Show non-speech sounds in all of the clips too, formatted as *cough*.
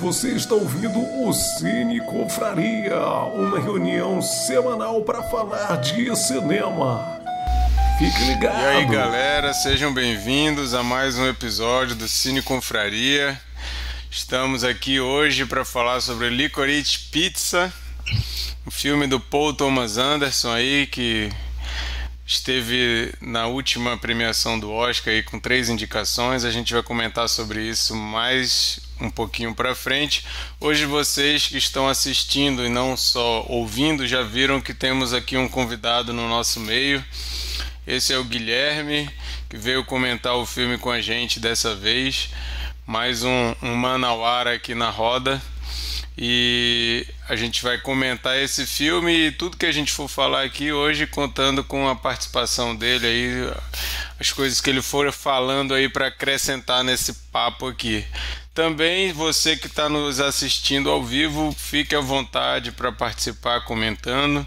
Você está ouvindo o Cine Confraria, uma reunião semanal para falar de cinema. Fique ligado. E aí, galera, sejam bem-vindos a mais um episódio do Cine Confraria. Estamos aqui hoje para falar sobre Licorice Pizza, um filme do Paul Thomas Anderson aí que esteve na última premiação do Oscar aí com três indicações. A gente vai comentar sobre isso mais um pouquinho para frente. Hoje vocês que estão assistindo e não só ouvindo já viram que temos aqui um convidado no nosso meio. Esse é o Guilherme que veio comentar o filme com a gente dessa vez. Mais um, um Manauara aqui na roda e a gente vai comentar esse filme e tudo que a gente for falar aqui hoje, contando com a participação dele aí, as coisas que ele for falando aí para acrescentar nesse papo aqui. Também você que está nos assistindo ao vivo, fique à vontade para participar comentando.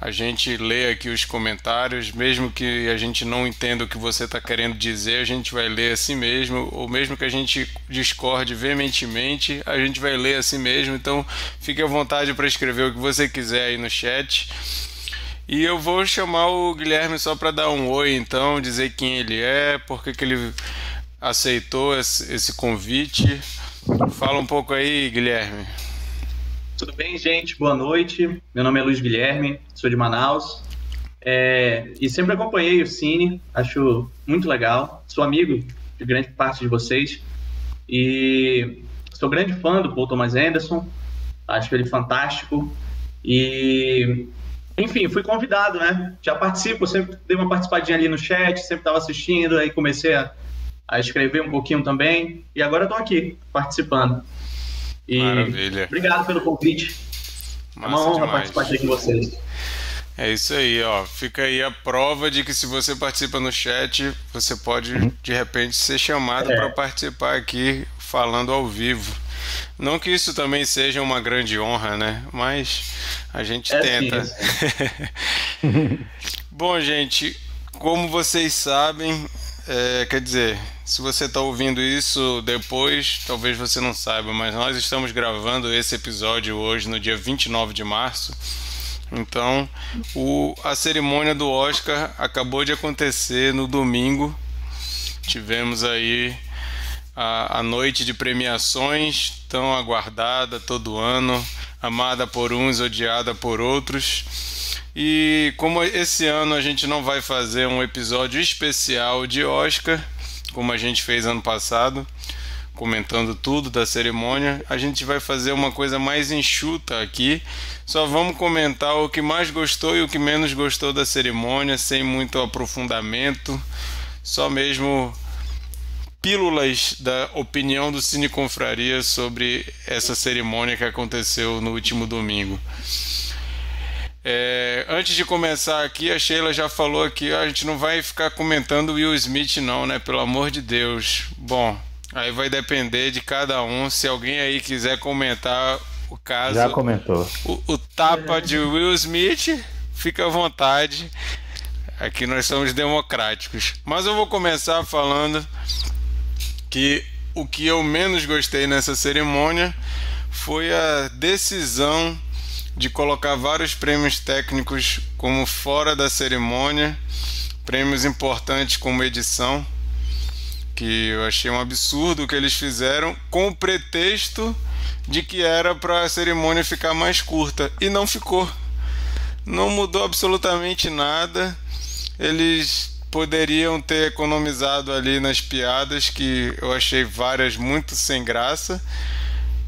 A gente lê aqui os comentários, mesmo que a gente não entenda o que você está querendo dizer, a gente vai ler assim mesmo, ou mesmo que a gente discorde veementemente, a gente vai ler assim mesmo. Então, fique à vontade para escrever o que você quiser aí no chat. E eu vou chamar o Guilherme só para dar um oi, então, dizer quem ele é, por que, ele aceitou esse convite. Fala um pouco aí, Guilherme. Tudo bem, gente? Boa noite. Meu nome é Luiz Guilherme, sou de Manaus. É, e sempre acompanhei o Cine, acho muito legal. Sou amigo de grande parte de vocês. E sou grande fã do Paul Thomas Anderson, acho ele fantástico. E, enfim, fui convidado, né? Já participo, sempre dei uma participadinha ali no chat, sempre estava assistindo, aí comecei a, a escrever um pouquinho também. E agora estou aqui, participando. E Maravilha. Obrigado pelo convite. Massa é uma honra demais. participar aqui com vocês. É isso aí, ó. Fica aí a prova de que se você participa no chat, você pode de repente ser chamado É. para participar aqui falando ao vivo. Não que isso também seja uma grande honra, né? Mas a gente É, tenta. *laughs* Bom, gente, como vocês sabem, é, quer dizer, se você está ouvindo isso depois, talvez você não saiba, mas nós estamos gravando esse episódio hoje, no dia 29 de março. Então, o, a cerimônia do Oscar acabou de acontecer no domingo. Tivemos aí a, a noite de premiações, tão aguardada todo ano, amada por uns, odiada por outros. E como esse ano a gente não vai fazer um episódio especial de Oscar, como a gente fez ano passado, comentando tudo da cerimônia, a gente vai fazer uma coisa mais enxuta aqui. Só vamos comentar o que mais gostou e o que menos gostou da cerimônia, sem muito aprofundamento, só mesmo pílulas da opinião do Cine Confraria sobre essa cerimônia que aconteceu no último domingo. É, antes de começar aqui, a Sheila já falou aqui, a gente não vai ficar comentando Will Smith não, né? Pelo amor de Deus. Bom, aí vai depender de cada um. Se alguém aí quiser comentar o caso, Já comentou. o, o tapa de Will Smith, fica à vontade. Aqui nós somos democráticos. Mas eu vou começar falando que o que eu menos gostei nessa cerimônia foi a decisão de colocar vários prêmios técnicos como fora da cerimônia, prêmios importantes como edição, que eu achei um absurdo o que eles fizeram com o pretexto de que era para a cerimônia ficar mais curta e não ficou. Não mudou absolutamente nada. Eles poderiam ter economizado ali nas piadas que eu achei várias muito sem graça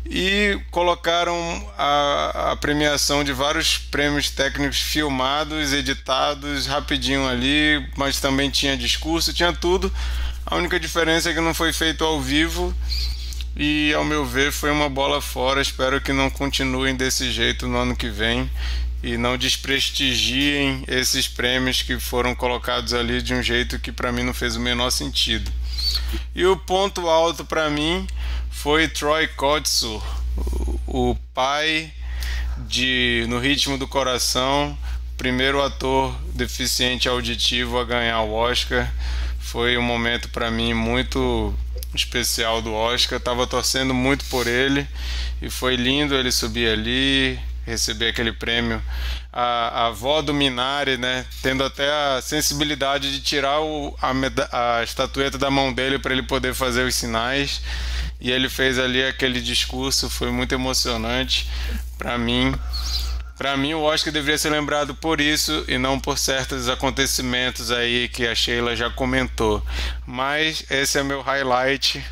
e colocaram a, a premiação de vários prêmios técnicos filmados, editados rapidinho ali, mas também tinha discurso, tinha tudo. A única diferença é que não foi feito ao vivo e, ao meu ver, foi uma bola fora. Espero que não continuem desse jeito no ano que vem e não desprestigiem esses prêmios que foram colocados ali de um jeito que para mim não fez o menor sentido. E o ponto alto para mim foi Troy Kotsur, o pai de No Ritmo do Coração, primeiro ator deficiente auditivo a ganhar o Oscar. Foi um momento para mim muito especial do Oscar. Tava torcendo muito por ele e foi lindo ele subir ali, receber aquele prêmio. A, a avó do Minari, né, tendo até a sensibilidade de tirar o, a, a estatueta da mão dele para ele poder fazer os sinais. E ele fez ali aquele discurso, foi muito emocionante para mim. Para mim, o Oscar deveria ser lembrado por isso e não por certos acontecimentos aí que a Sheila já comentou. Mas esse é meu highlight,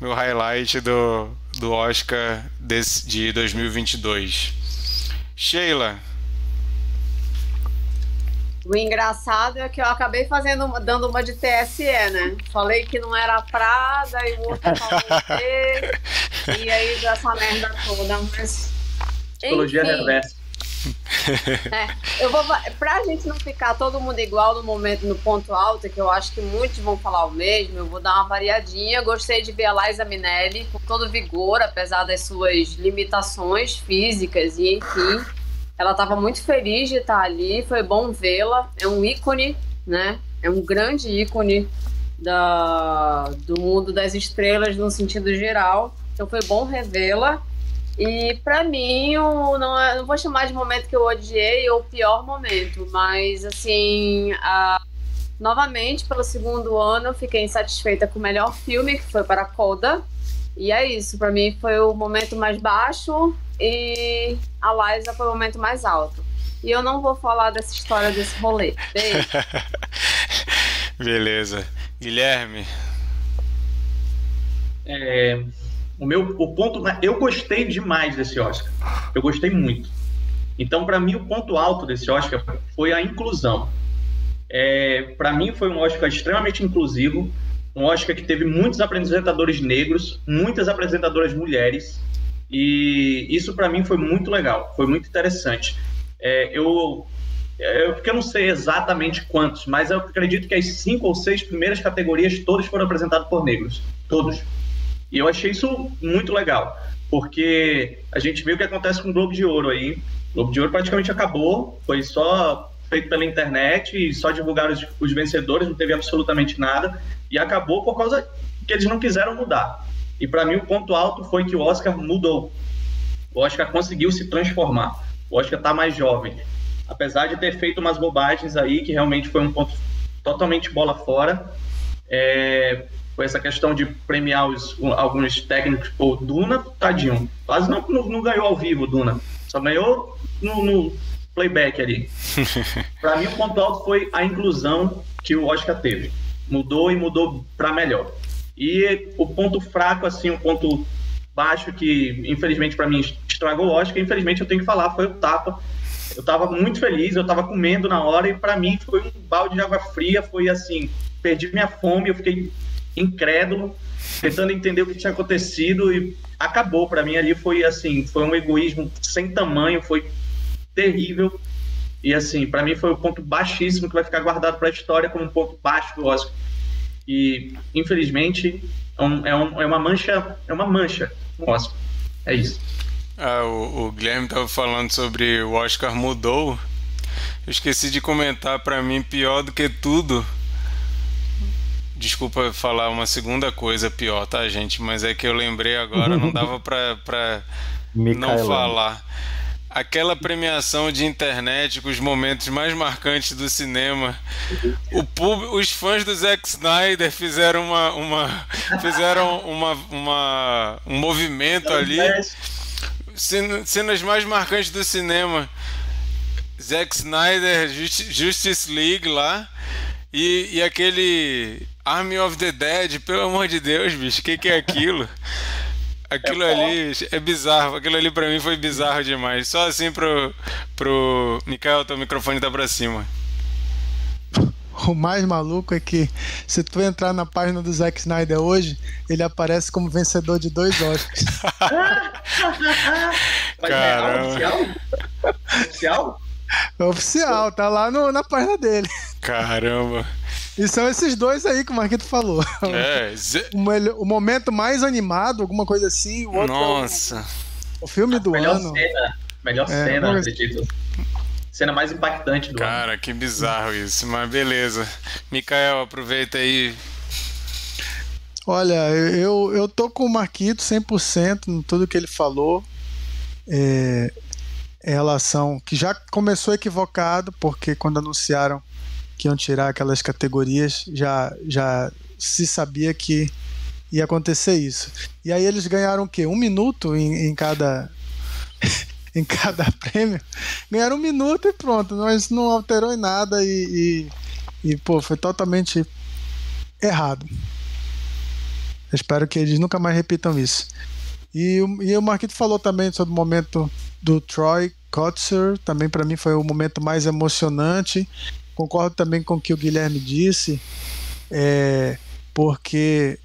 meu highlight do, do Oscar desse, de 2022. Sheila. O engraçado é que eu acabei fazendo, dando uma de TSE, né? Falei que não era Prada e o outro falou que, e aí dessa merda toda, mas. Psicologia reversa. É, eu vou pra gente não ficar todo mundo igual no momento no ponto alto, que eu acho que muitos vão falar o mesmo, eu vou dar uma variadinha. Gostei de ver a Liza Minelli com todo vigor, apesar das suas limitações físicas e enfim. Ela estava muito feliz de estar ali, foi bom vê-la. É um ícone, né? É um grande ícone da, do mundo das estrelas no sentido geral. Então foi bom revê-la. E para mim, não, eu não vou chamar de momento que eu odiei ou pior momento, mas assim, a, novamente, pelo segundo ano, eu fiquei insatisfeita com o melhor filme, que foi para Coda. E é isso, para mim foi o momento mais baixo e a Liza foi o momento mais alto. E eu não vou falar dessa história desse rolê. Beijo. *laughs* Beleza. Guilherme. É, o meu o ponto, eu gostei demais desse Oscar. Eu gostei muito. Então, para mim, o ponto alto desse Oscar foi a inclusão. É, para mim, foi um Oscar extremamente inclusivo, um Oscar que teve muitos apresentadores negros, muitas apresentadoras mulheres, e isso para mim foi muito legal, foi muito interessante. É, eu, eu, porque eu não sei exatamente quantos, mas eu acredito que as cinco ou seis primeiras categorias todas foram apresentadas por negros, todos. E eu achei isso muito legal, porque a gente viu o que acontece com o Globo de Ouro aí. O Globo de Ouro praticamente acabou, foi só feito pela internet e só divulgaram os, os vencedores, não teve absolutamente nada. E acabou por causa que eles não quiseram mudar. E para mim o ponto alto foi que o Oscar mudou. O Oscar conseguiu se transformar. O Oscar está mais jovem. Apesar de ter feito umas bobagens aí, que realmente foi um ponto totalmente bola fora. É, foi essa questão de premiar os, alguns técnicos. Pô, Duna, tadinho, quase não, não, não ganhou ao vivo, Duna. Só ganhou no, no playback ali. *laughs* para mim, o ponto alto foi a inclusão que o Oscar teve. Mudou e mudou para melhor. E o ponto fraco, assim, o ponto baixo que, infelizmente, para mim estragou o Oscar, infelizmente eu tenho que falar, foi o tapa. Eu estava muito feliz, eu estava comendo na hora e para mim foi um balde de água fria, foi assim, perdi minha fome, eu fiquei incrédulo, tentando entender o que tinha acontecido e acabou para mim ali foi assim, foi um egoísmo sem tamanho, foi terrível. E assim, para mim foi o ponto baixíssimo que vai ficar guardado para a história como um ponto baixo do Oscar. E infelizmente é, um, é, um, é uma mancha, é uma mancha no Oscar. É isso. Ah, o, o Guilherme estava falando sobre o Oscar mudou. Eu esqueci de comentar para mim pior do que tudo Desculpa falar uma segunda coisa pior, tá, gente? Mas é que eu lembrei agora, não *laughs* dava pra, pra não falar. Aquela premiação de internet com os momentos mais marcantes do cinema. Pub, os fãs do Zack Snyder fizeram uma, uma *laughs* fizeram uma, uma, um movimento ali. Cenas mais marcantes do cinema. Zack Snyder, Justice League lá. E, e aquele Army of the Dead, pelo amor de Deus, bicho, o que, que é aquilo? Aquilo é ali é bizarro, aquilo ali pra mim foi bizarro demais. Só assim pro, pro Mikael, teu microfone tá pra cima. O mais maluco é que se tu entrar na página do Zack Snyder hoje, ele aparece como vencedor de dois Oscars. *laughs* Caramba. Oficial? Oficial? É oficial, tá lá no, na página dele. Caramba. E são esses dois aí que o Marquito falou. É, *laughs* o, o, momento mais animado, alguma coisa assim. O outro Nossa. É o, o, filme do melhor ano. Cena, melhor é, cena, acredito. cena mais impactante do Cara, ano. que bizarro isso, mas beleza. Mikael, aproveita aí. Olha, eu, eu tô com o Marquito 100% em tudo que ele falou. É, em relação que já começou equivocado, porque quando anunciaram que iam tirar aquelas categorias, já, já se sabia que ia acontecer isso. E aí eles ganharam o quê? Um minuto em, em cada *laughs* em cada prêmio. Ganharam um minuto e pronto, mas não alterou em nada e, e, e pô, foi totalmente errado. Eu espero que eles nunca mais repitam isso. E, e o Marquito falou também sobre o momento do Troy Kotzer, também para mim foi o momento mais emocionante. Concordo também com o que o Guilherme disse, é, porque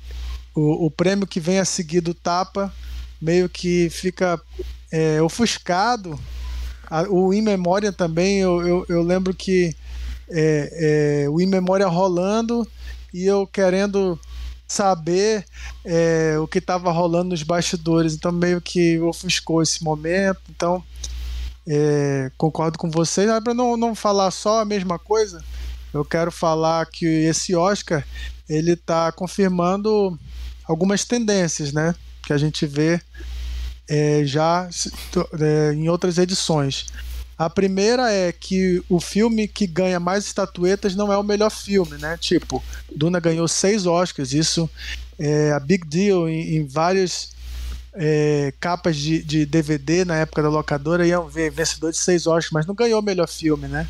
o, o prêmio que vem a seguir do Tapa meio que fica é, ofuscado. A, o In Memória também, eu, eu, eu lembro que é, é, o In Memória rolando e eu querendo saber é, o que estava rolando nos bastidores. Então, meio que ofuscou esse momento. Então, é, concordo com vocês. Para não, não falar só a mesma coisa, eu quero falar que esse Oscar ele está confirmando algumas tendências, né? Que a gente vê é, já é, em outras edições. A primeira é que o filme que ganha mais estatuetas não é o melhor filme, né? Tipo, Duna ganhou seis Oscars, isso é a big deal em, em várias é, capas de, de, DVD na época da locadora iam ver vencedor de seis Oscars, mas não ganhou o melhor filme, né?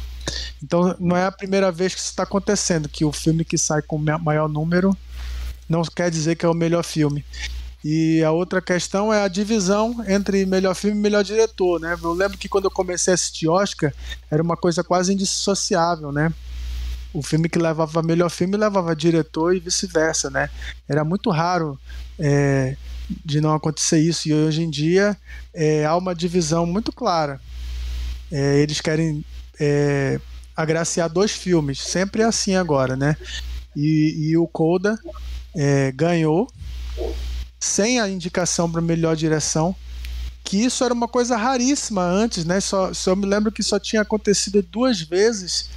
Então não é a primeira vez que isso está acontecendo, que o filme que sai com maior número não quer dizer que é o melhor filme. E a outra questão é a divisão entre melhor filme e melhor diretor, né? Eu lembro que quando eu comecei a assistir Oscar, era uma coisa quase indissociável, né? O filme que levava melhor filme levava diretor e vice-versa, né? Era muito raro é, de não acontecer isso. E hoje em dia é, há uma divisão muito clara. É, eles querem é, agraciar dois filmes, sempre é assim agora, né? E, e o Coda é, ganhou sem a indicação para melhor direção, que isso era uma coisa raríssima antes, né? Só, só me lembro que só tinha acontecido duas vezes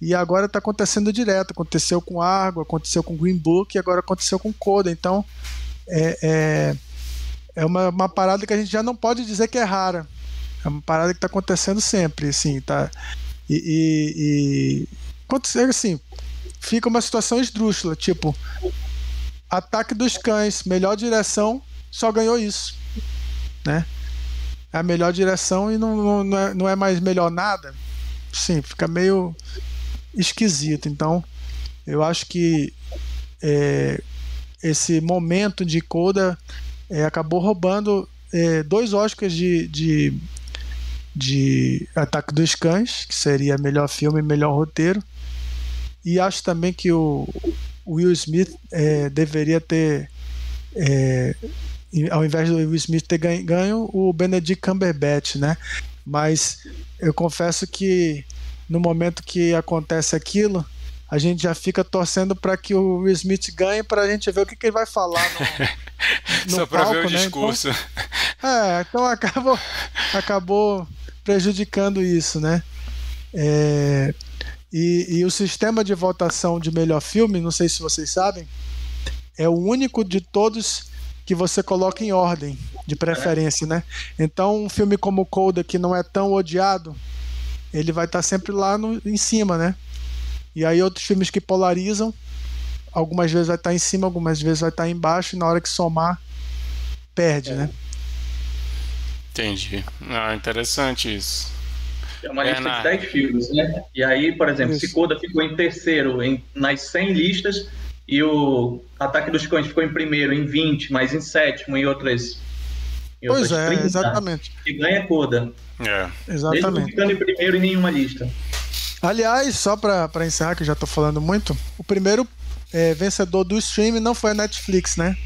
e agora está acontecendo direto. Aconteceu com Argo, aconteceu com Green Book e agora aconteceu com Coda. Então é, é, é uma, uma, parada que a gente já não pode dizer que é rara. É uma parada que está acontecendo sempre, assim, tá? E, e, e acontecer assim, fica uma situação esdrúxula, tipo, Ataque dos Cães, melhor direção, só ganhou isso, né? É a melhor direção e não, não, é, não é mais melhor nada. Sim, fica meio esquisito. Então, eu acho que é, esse momento de Coda é, acabou roubando é, dois Oscars de, de, de Ataque dos Cães, que seria melhor filme e melhor roteiro. E acho também que o, Will Smith é, deveria ter, é, ao invés do Will Smith ter ganho, ganho, o Benedict Cumberbatch, né? Mas eu confesso que no momento que acontece aquilo, a gente já fica torcendo para que o Will Smith ganhe para a gente ver o que, que ele vai falar no, *laughs* no Só para ver o né? discurso. Então, é, então acabou, acabou prejudicando isso, né? É, e, e, o sistema de votação de melhor filme, não sei se vocês sabem, é o único de todos que você coloca em ordem de preferência, né? Então, um filme como Coda, que não é tão odiado, ele vai estar sempre lá no, em cima, né? E aí outros filmes que polarizam, algumas vezes vai estar em cima, algumas vezes vai estar embaixo, e na hora que somar, perde, é. né? Entendi. Ah, interessante isso. É uma lista de 10 filmes, né? E aí, por exemplo, Isso. Cicoda ficou em terceiro em, nas 100 listas e o Ataque dos Cães ficou em primeiro em 20, mas em sétimo em outras. Em pois é, 30, exatamente. E ganha Coda. É. Exatamente. Mesmo ficando em primeiro em nenhuma lista. Aliás, só para encerrar, que eu já estou falando muito, o primeiro é, vencedor do stream não foi a Netflix, né?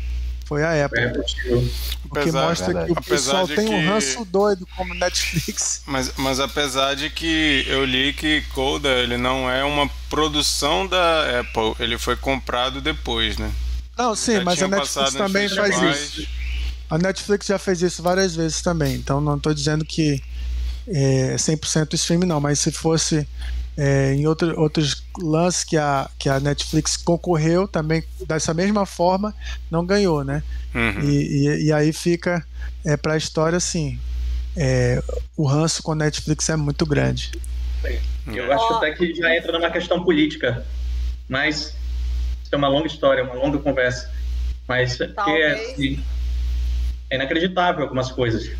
Foi a Apple. É, o que mostra que o pessoal tem que... um ranço doido como Netflix. Mas, mas apesar de que eu li que Coda ele não é uma produção da Apple, ele foi comprado depois, né? Não, sim, já mas a Netflix também faz isso. A Netflix já fez isso várias vezes também, então não estou dizendo que é, 100% streaming não, mas se fosse é, em outro, outros lances que a, que a Netflix concorreu também dessa mesma forma, não ganhou, né? Uhum. E, e, e, aí fica é, para a história assim: é, o ranço com a Netflix é muito grande. Eu acho até que já entra numa questão política, mas isso é uma longa história, uma longa conversa. Mas que é, assim, é inacreditável algumas coisas.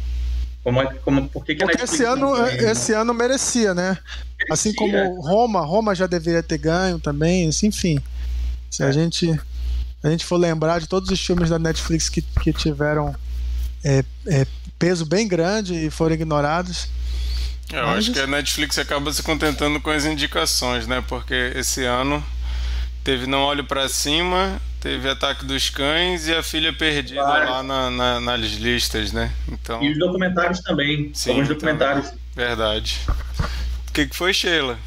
Como, é, como, por que, que Porque esse ano, tem, esse ano merecia, né? Merecia. Assim como Roma, Roma já deveria ter ganho também, assim, enfim. Se a gente a gente for lembrar de todos os filmes da Netflix que, que tiveram é, é, peso bem grande e foram ignorados. É, eu Mas... acho que a Netflix acaba se contentando com as indicações, né? Porque esse ano teve Não Olho para Cima, Teve Ataque dos Cães e A Filha Perdida lá na, na, nas listas, né? Então... E os documentários também. Sim, os então, documentários. Então, verdade. O que, que foi, Sheila?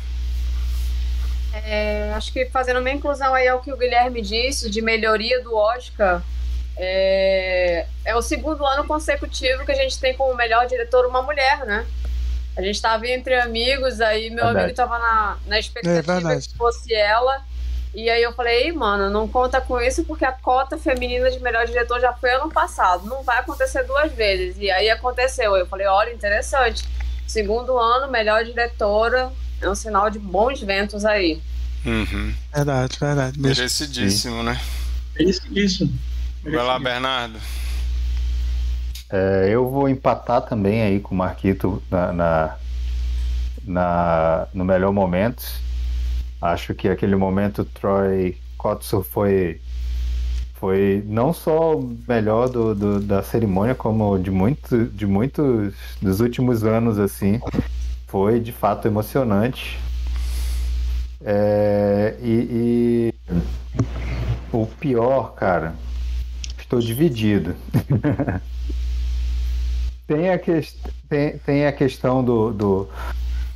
É, acho que fazendo uma inclusão aí ao que o Guilherme disse, de melhoria do Oscar, é, é o segundo ano consecutivo que a gente tem como melhor diretor uma mulher, né? A gente estava entre amigos, aí meu verdade. amigo estava na, na expectativa é, que fosse ela. E aí eu falei, mano, não conta com isso porque a cota feminina de melhor diretor já foi ano passado. Não vai acontecer duas vezes. E aí aconteceu. Eu falei, olha, interessante. Segundo ano, melhor diretora. É um sinal de bons ventos aí. Uhum. Verdade, verdade. Merecidíssimo, né? Merecidíssimo. Vai lá, Bernardo. É, eu vou empatar também aí com o Marquito na, na, na no melhor momento. Acho que aquele momento Troy Kotsu foi foi não só o melhor do, do, da cerimônia, como de, muito, de muitos dos últimos anos, assim. Foi de fato emocionante. É, e, e, o pior, cara, estou dividido. *laughs* tem, a que, tem, tem a questão do, do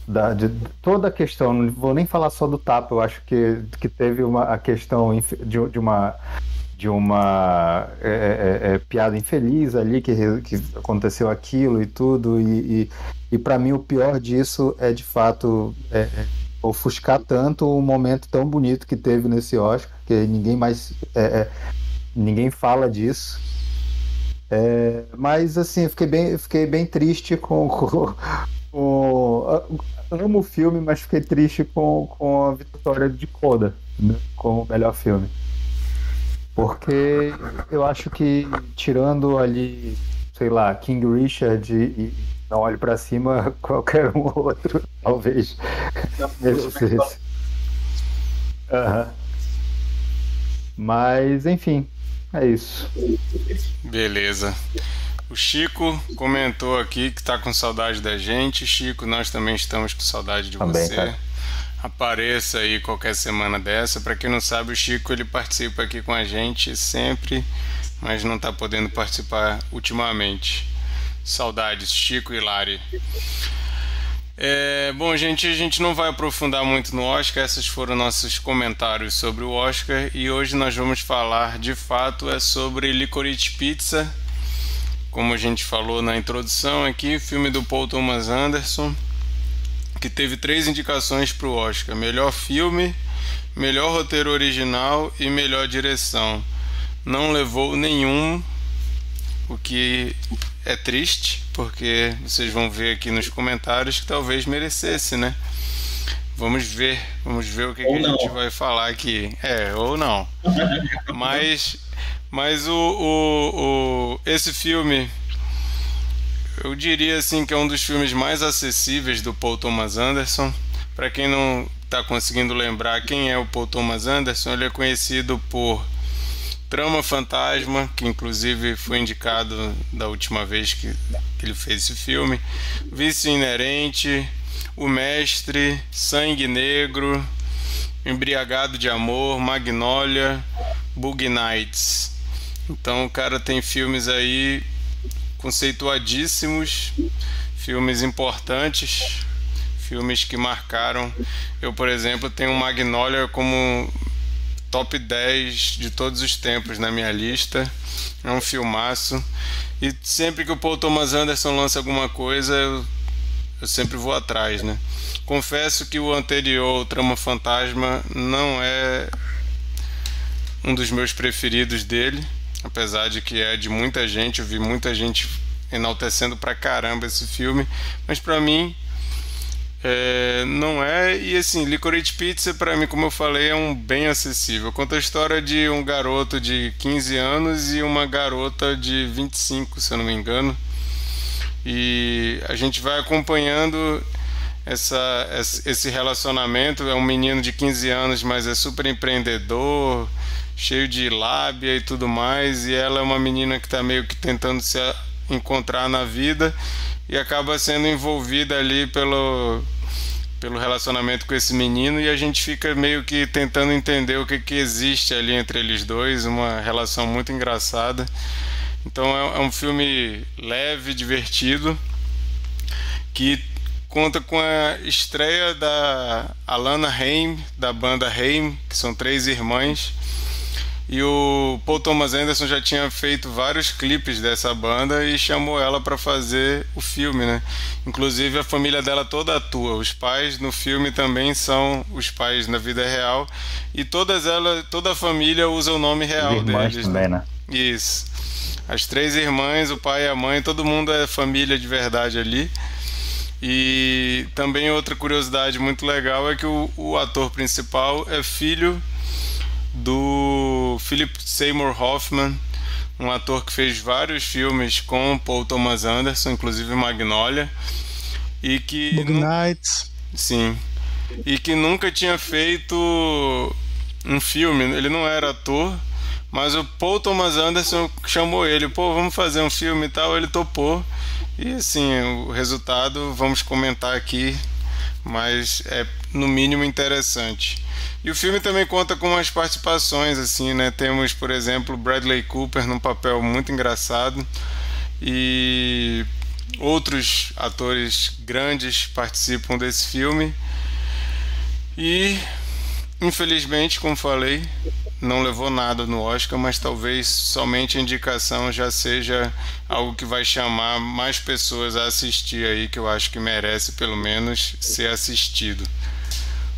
da, de toda a questão, não vou nem falar só do tapa, eu acho que, que teve uma, a questão de, de uma de uma é, é, é, é, piada infeliz ali que, que aconteceu aquilo e tudo e, e, e para mim o pior disso é de fato é, é, ofuscar tanto o momento tão bonito que teve nesse Oscar que ninguém mais ninguém fala disso. Mas assim eu fiquei bem fiquei bem triste com, *laughs* com, com amo o filme, mas fiquei triste com, com a vitória de Coda né, como melhor filme. Porque eu acho que, tirando ali, sei lá, King Richard e, e Não Olhe para Cima, *laughs* qualquer um outro talvez. Uhum. *laughs* Mas, enfim, é isso. Beleza. O Chico comentou aqui que está com saudade da gente. Chico, nós também estamos com saudade de também, você. Cara. Apareça aí qualquer semana dessa. Para quem não sabe, o Chico ele participa aqui com a gente sempre, mas não está podendo participar ultimamente. Saudades, Chico e Lari. É, bom, gente, a gente não vai aprofundar muito no Oscar, esses foram nossos comentários sobre o Oscar e hoje nós vamos falar de fato é sobre Licorice Pizza, como a gente falou na introdução aqui, filme do Paul Thomas Anderson, que teve três indicações para o Oscar: melhor filme, melhor roteiro original e melhor direção. Não levou nenhum, o que é triste, porque vocês vão ver aqui nos comentários que talvez merecesse, né? Vamos ver, vamos ver o que, que a gente vai falar aqui. É, ou não. *laughs* Mas mas o, o, o, esse filme, eu diria assim que é um dos filmes mais acessíveis do Paul Thomas Anderson. Para quem não está conseguindo lembrar quem é o Paul Thomas Anderson, ele é conhecido por Trama Fantasma, que inclusive foi indicado da última vez que, que ele fez esse filme, Vício Inerente, O Mestre, Sangue Negro, Embriagado de Amor, Magnolia, Bug Nights. Então o cara tem filmes aí conceituadíssimos, filmes importantes, filmes que marcaram. Eu, por exemplo, tenho Magnolia como top 10 de todos os tempos na minha lista. É um filmaço. E sempre que o Paul Thomas Anderson lança alguma coisa, eu, eu sempre vou atrás, né? Confesso que o anterior, o Trama Fantasma, não é um dos meus preferidos dele, apesar de que é de muita gente, eu vi muita gente enaltecendo pra caramba esse filme, mas para mim é, não é, e assim, Licorice Pizza, para mim, como eu falei, é um bem acessível. Conta a história de um garoto de 15 anos e uma garota de 25, se eu não me engano. E a gente vai acompanhando essa, esse relacionamento. É um menino de 15 anos, mas é super empreendedor, cheio de lábia e tudo mais. E ela é uma menina que está meio que tentando se encontrar na vida e acaba sendo envolvida ali pelo, pelo relacionamento com esse menino e a gente fica meio que tentando entender o que, que existe ali entre eles dois, uma relação muito engraçada. Então é, é um filme leve, divertido, que conta com a estreia da Alana Haim, da banda Haim, que são três irmãs e o Paul Thomas Anderson já tinha feito vários clipes dessa banda e chamou ela para fazer o filme, né? Inclusive a família dela toda atua. Os pais no filme também são os pais na vida real e todas elas, toda a família usa o nome real As irmãs deles. Também, né? Isso. As três irmãs, o pai e a mãe, todo mundo é família de verdade ali. E também outra curiosidade muito legal é que o, o ator principal é filho do Philip Seymour Hoffman, um ator que fez vários filmes com Paul Thomas Anderson, inclusive Magnolia, e que Bug Nights. Sim. E que nunca tinha feito um filme, ele não era ator, mas o Paul Thomas Anderson chamou ele, pô, vamos fazer um filme e tal, ele topou. E assim, o resultado vamos comentar aqui, mas é no mínimo interessante. E o filme também conta com umas participações, assim, né? Temos, por exemplo, Bradley Cooper num papel muito engraçado e outros atores grandes participam desse filme. E, infelizmente, como falei, não levou nada no Oscar, mas talvez somente a indicação já seja algo que vai chamar mais pessoas a assistir aí, que eu acho que merece pelo menos ser assistido.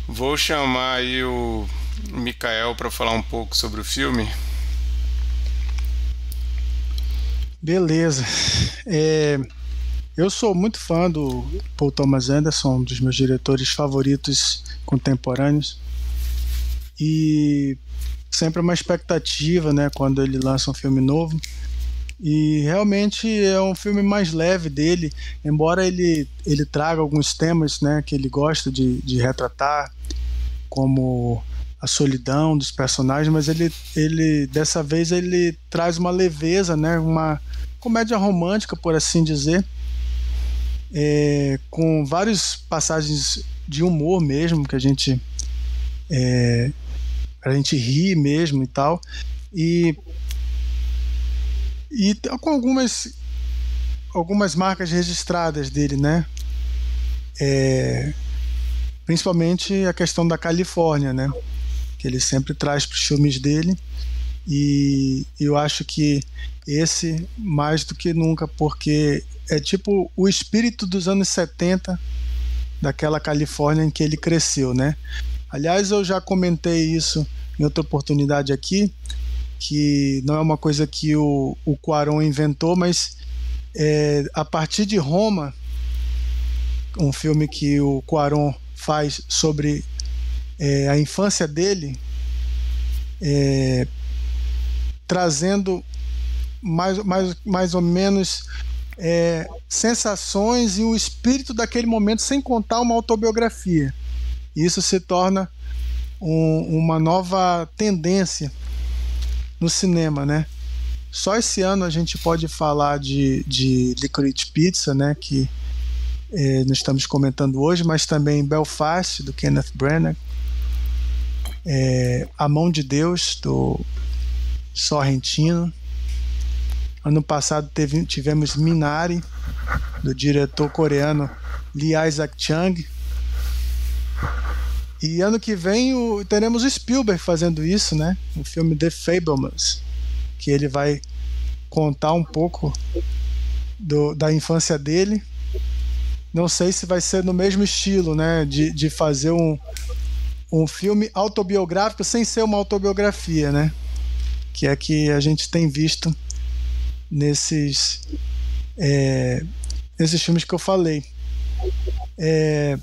Vou chamar aí o Mikael para falar um pouco sobre o filme. Beleza. É, eu sou muito fã do Paul Thomas Anderson, um dos meus diretores favoritos contemporâneos. E sempre uma expectativa, né, quando ele lança um filme novo. E realmente é um filme mais leve dele, embora ele, ele traga alguns temas né, que ele gosta de, de retratar, como a solidão dos personagens, mas ele, ele dessa vez ele traz uma leveza, né, uma comédia romântica, por assim dizer, é, com várias passagens de humor mesmo, que a gente é, a gente ri mesmo e tal. E e com algumas algumas marcas registradas dele, né? É, principalmente a questão da Califórnia, né? Que ele sempre traz para os filmes dele e eu acho que esse mais do que nunca porque é tipo o espírito dos anos 70 daquela Califórnia em que ele cresceu, né? Aliás, eu já comentei isso em outra oportunidade aqui, que não é uma coisa que o, o inventou, mas é, a partir de Roma, um filme que o Quaron faz sobre é, a infância dele, é, trazendo mais, mais, mais ou menos é, sensações e o espírito daquele momento, sem contar uma autobiografia. Isso se torna um, uma nova tendência no cinema, né? Só esse ano a gente pode falar de, de Licorice Pizza, né? Que é, nós estamos comentando hoje, mas também Belfast, do Kenneth Branagh, é, A Mão de Deus, do Sorrentino. Ano passado teve, tivemos Minari, do diretor coreano Lee Isaac Chung. E ano que vem o, teremos Spielberg fazendo isso, né? O filme The Fablemans, que ele vai contar um pouco do, da infância dele. não sei se vai ser no mesmo estilo, né? De, de fazer um, um filme autobiográfico sem ser uma autobiografia, né? Que é que a gente tem visto nesses, é, nesses filmes que eu falei. É,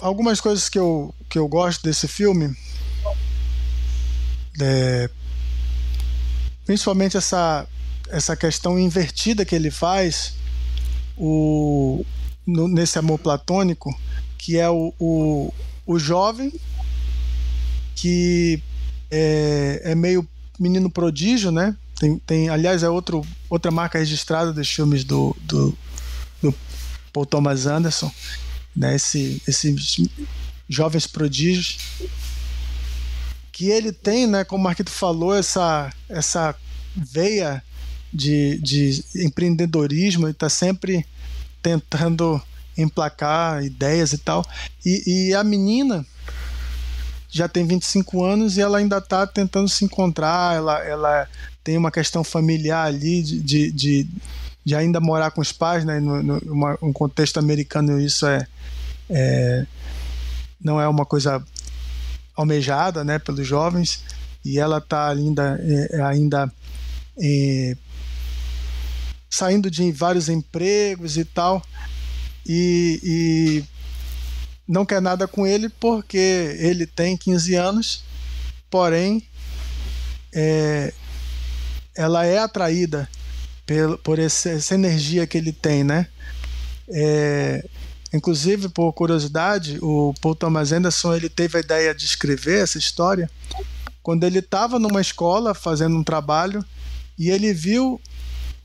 algumas coisas que eu, que eu gosto desse filme, é, principalmente essa, essa questão invertida que ele faz o, no, nesse amor platônico, que é o, o, o jovem que é, é, meio menino prodígio, né? Tem, tem, aliás, é outro, outra marca registrada dos filmes do, do, do Paul Thomas Anderson, né? Esse, esses jovens prodígios que ele tem, né? Como o Marquito falou, essa, essa veia de, de empreendedorismo e está sempre tentando emplacar ideias e tal. E, e, a menina já tem 25 anos e ela ainda está tentando se encontrar, ela, ela tem uma questão familiar ali de, de, de, de ainda morar com os pais, né? No, no uma, um contexto americano isso é, é, não é uma coisa almejada né, pelos jovens e ela está ainda, é, ainda é, saindo de vários empregos e tal, e, e, não quer nada com ele porque ele tem 15 anos, porém é, ela é atraída por, por esse, essa energia que ele tem, né? Inclusive, por curiosidade, o Paul Thomas Anderson ele teve a ideia de escrever essa história quando ele estava numa escola fazendo um trabalho e ele viu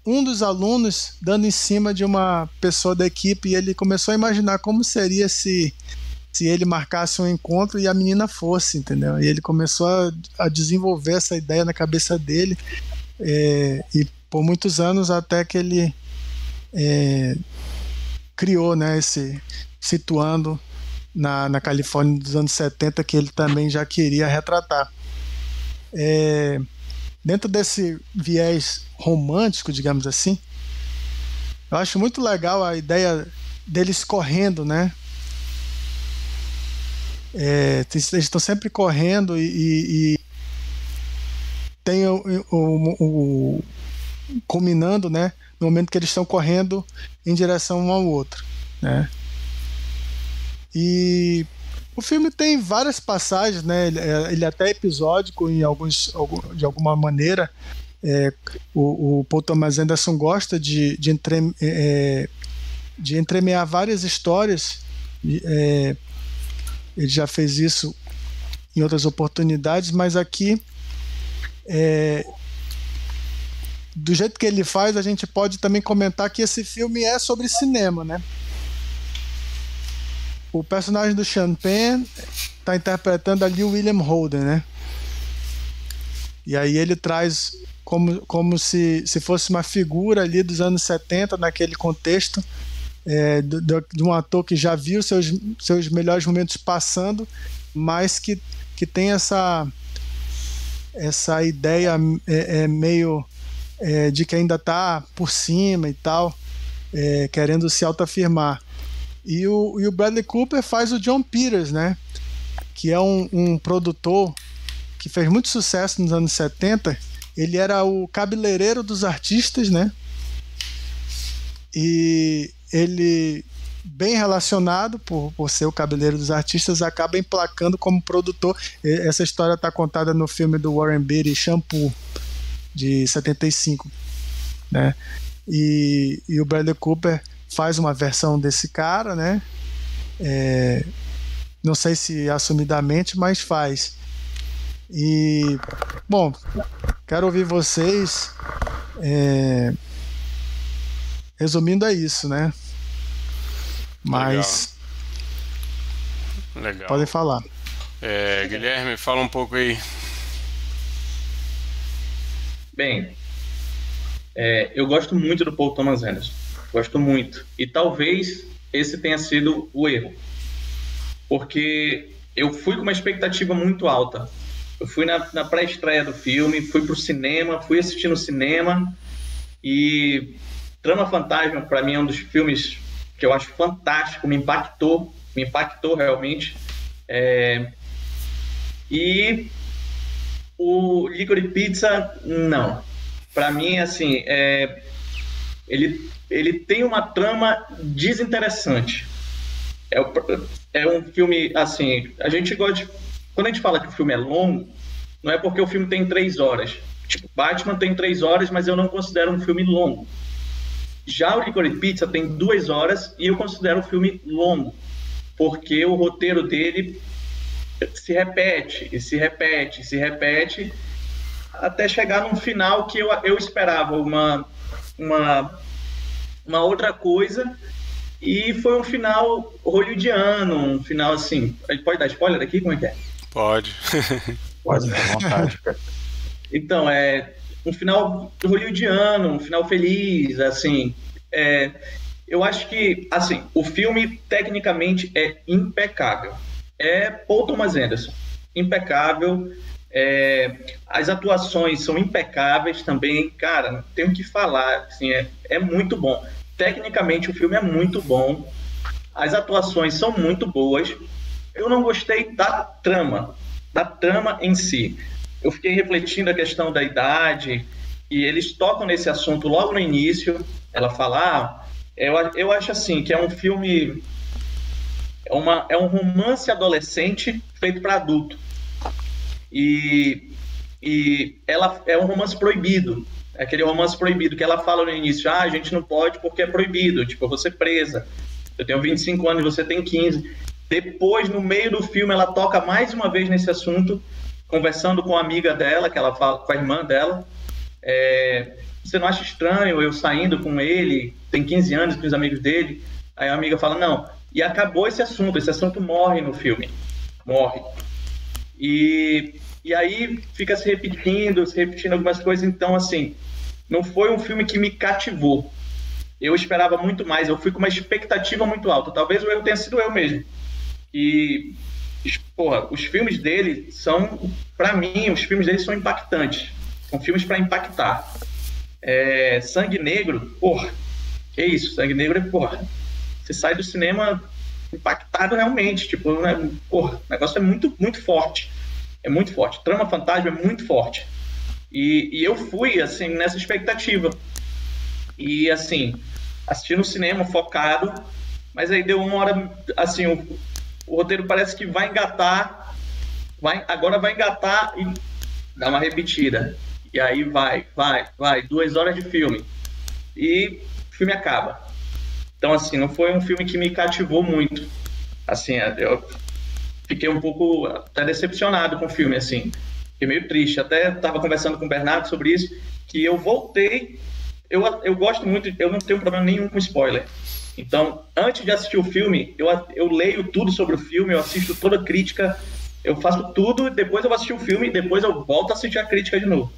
um dos alunos dando em cima de uma pessoa da equipe e ele começou a imaginar como seria se se ele marcasse um encontro e a menina fosse, entendeu? E ele começou a, a desenvolver essa ideia na cabeça dele é, e por muitos anos até que ele é, criou, né, esse situando na, na Califórnia dos anos 70 que ele também já queria retratar. É, dentro desse viés romântico, digamos assim, eu acho muito legal a ideia deles correndo, né? É, eles estão sempre correndo e, e, e tem o, o, o, culminando, né? No momento que eles estão correndo em direção um ao outro, né? E o filme tem várias passagens, né? Ele é, ele é até episódico em alguns, de alguma maneira. É, o, o Paul Thomas Anderson gosta de, de, entre, é, de entremear várias histórias. É, ele já fez isso em outras oportunidades, mas aqui, é, do jeito que ele faz, a gente pode também comentar que esse filme é sobre cinema, né? o personagem do Sean Penn tá interpretando ali o William Holden, né? E aí ele traz como, como se, se fosse uma figura ali dos anos 70, naquele contexto, é, de, de, um ator que já viu seus, seus melhores momentos passando, mas que, que tem essa, essa ideia é, é meio é, de que ainda está por cima e tal, é, querendo se autoafirmar. E o, e o Bradley Cooper faz o John Peters, né? Que é um, um produtor que fez muito sucesso nos anos 70. Ele era o cabeleireiro dos artistas, né? E ele, bem relacionado por, por ser o cabeleireiro dos artistas, acaba emplacando como produtor. Essa história está contada no filme do Warren Beatty, Shampoo, de 75, né? E, e o Bradley Cooper faz uma versão desse cara, né? É, não sei se assumidamente, mas faz. E, bom, quero ouvir vocês. É, resumindo, é isso, né? Mas. Legal. Legal. Podem falar. É, Guilherme, fala um pouco aí. Bem, é, eu gosto muito do Paul Thomas Anderson. Gosto muito. E talvez esse tenha sido o erro. Porque eu fui com uma expectativa muito alta. Eu fui na, na pré-estreia do filme, fui pro cinema, fui assistir no cinema e Trama Fantasma, para mim, é um dos filmes que eu acho fantástico, me impactou, me impactou realmente. É... E o Licorice Pizza, não. Para mim, assim, é... ele, ele tem uma trama desinteressante. É, é um filme, assim, a gente gosta de... Quando a gente fala que o filme é longo, não é porque o filme tem três horas. Tipo, Batman tem três horas, mas eu não considero um filme longo. Já o Licorice Pizza tem duas horas e eu considero um filme longo, porque o roteiro dele se repete, e se repete, e se repete, até chegar num final que eu, eu esperava uma, uma, uma outra coisa, e foi um final hollywoodiano, um final assim. A gente pode dar spoiler aqui? Como é que é? Pode. Pode, à vontade, cara. *laughs* Então, é um final hollywoodiano, um final feliz, assim. É, eu acho que, assim, o filme tecnicamente é impecável. É Paul Thomas Anderson, impecável. É, as atuações são impecáveis também, cara, não tenho que falar, assim, é, é muito bom. Tecnicamente o filme é muito bom, as atuações são muito boas. Eu não gostei da trama, da trama em si eu fiquei refletindo a questão da idade, e eles tocam nesse assunto logo no início. Ela fala, ah, eu, eu acho assim, que é um filme. É, uma, é um romance adolescente feito para adulto. E, e ela é um romance proibido. É aquele romance proibido que ela fala no início: ah, a gente não pode porque é proibido, tipo, eu vou ser presa. Eu tenho 25 anos e você tem 15. Depois, no meio do filme, ela toca mais uma vez nesse assunto conversando com a amiga dela, que ela fala com a irmã dela. É, você não acha estranho eu saindo com ele, tem 15 anos com os amigos dele? Aí a amiga fala, não. E acabou esse assunto, esse assunto morre no filme. Morre. E, e aí fica se repetindo, se repetindo algumas coisas. Então, assim, não foi um filme que me cativou. Eu esperava muito mais, eu fui com uma expectativa muito alta. Talvez o erro tenha sido eu mesmo. E porra, os filmes dele são, para mim, os filmes dele são impactantes. São filmes para impactar. É, Sangue Negro, porra, que isso, Sangue Negro é, porra, você sai do cinema impactado realmente, tipo, né, porra, o negócio é muito, muito forte. É muito forte. Trama Fantasma é muito forte. E, e eu fui, assim, nessa expectativa. E, assim, assisti no cinema focado, mas aí deu uma hora, assim, o, o roteiro parece que vai engatar, vai, agora vai engatar e dá uma repetida. E aí vai, vai, vai, duas horas de filme. E o filme acaba. Então, assim, não foi um filme que me cativou muito. Assim, eu fiquei um pouco até decepcionado com o filme, assim. Fiquei meio triste. Até estava conversando com o Bernardo sobre isso, que eu voltei. Eu, eu gosto muito, eu não tenho problema nenhum com spoiler. Então, antes de assistir o filme, eu, eu leio tudo sobre o filme, eu assisto toda a crítica, eu faço tudo, depois eu vou assistir o filme e depois eu volto a assistir a crítica de novo.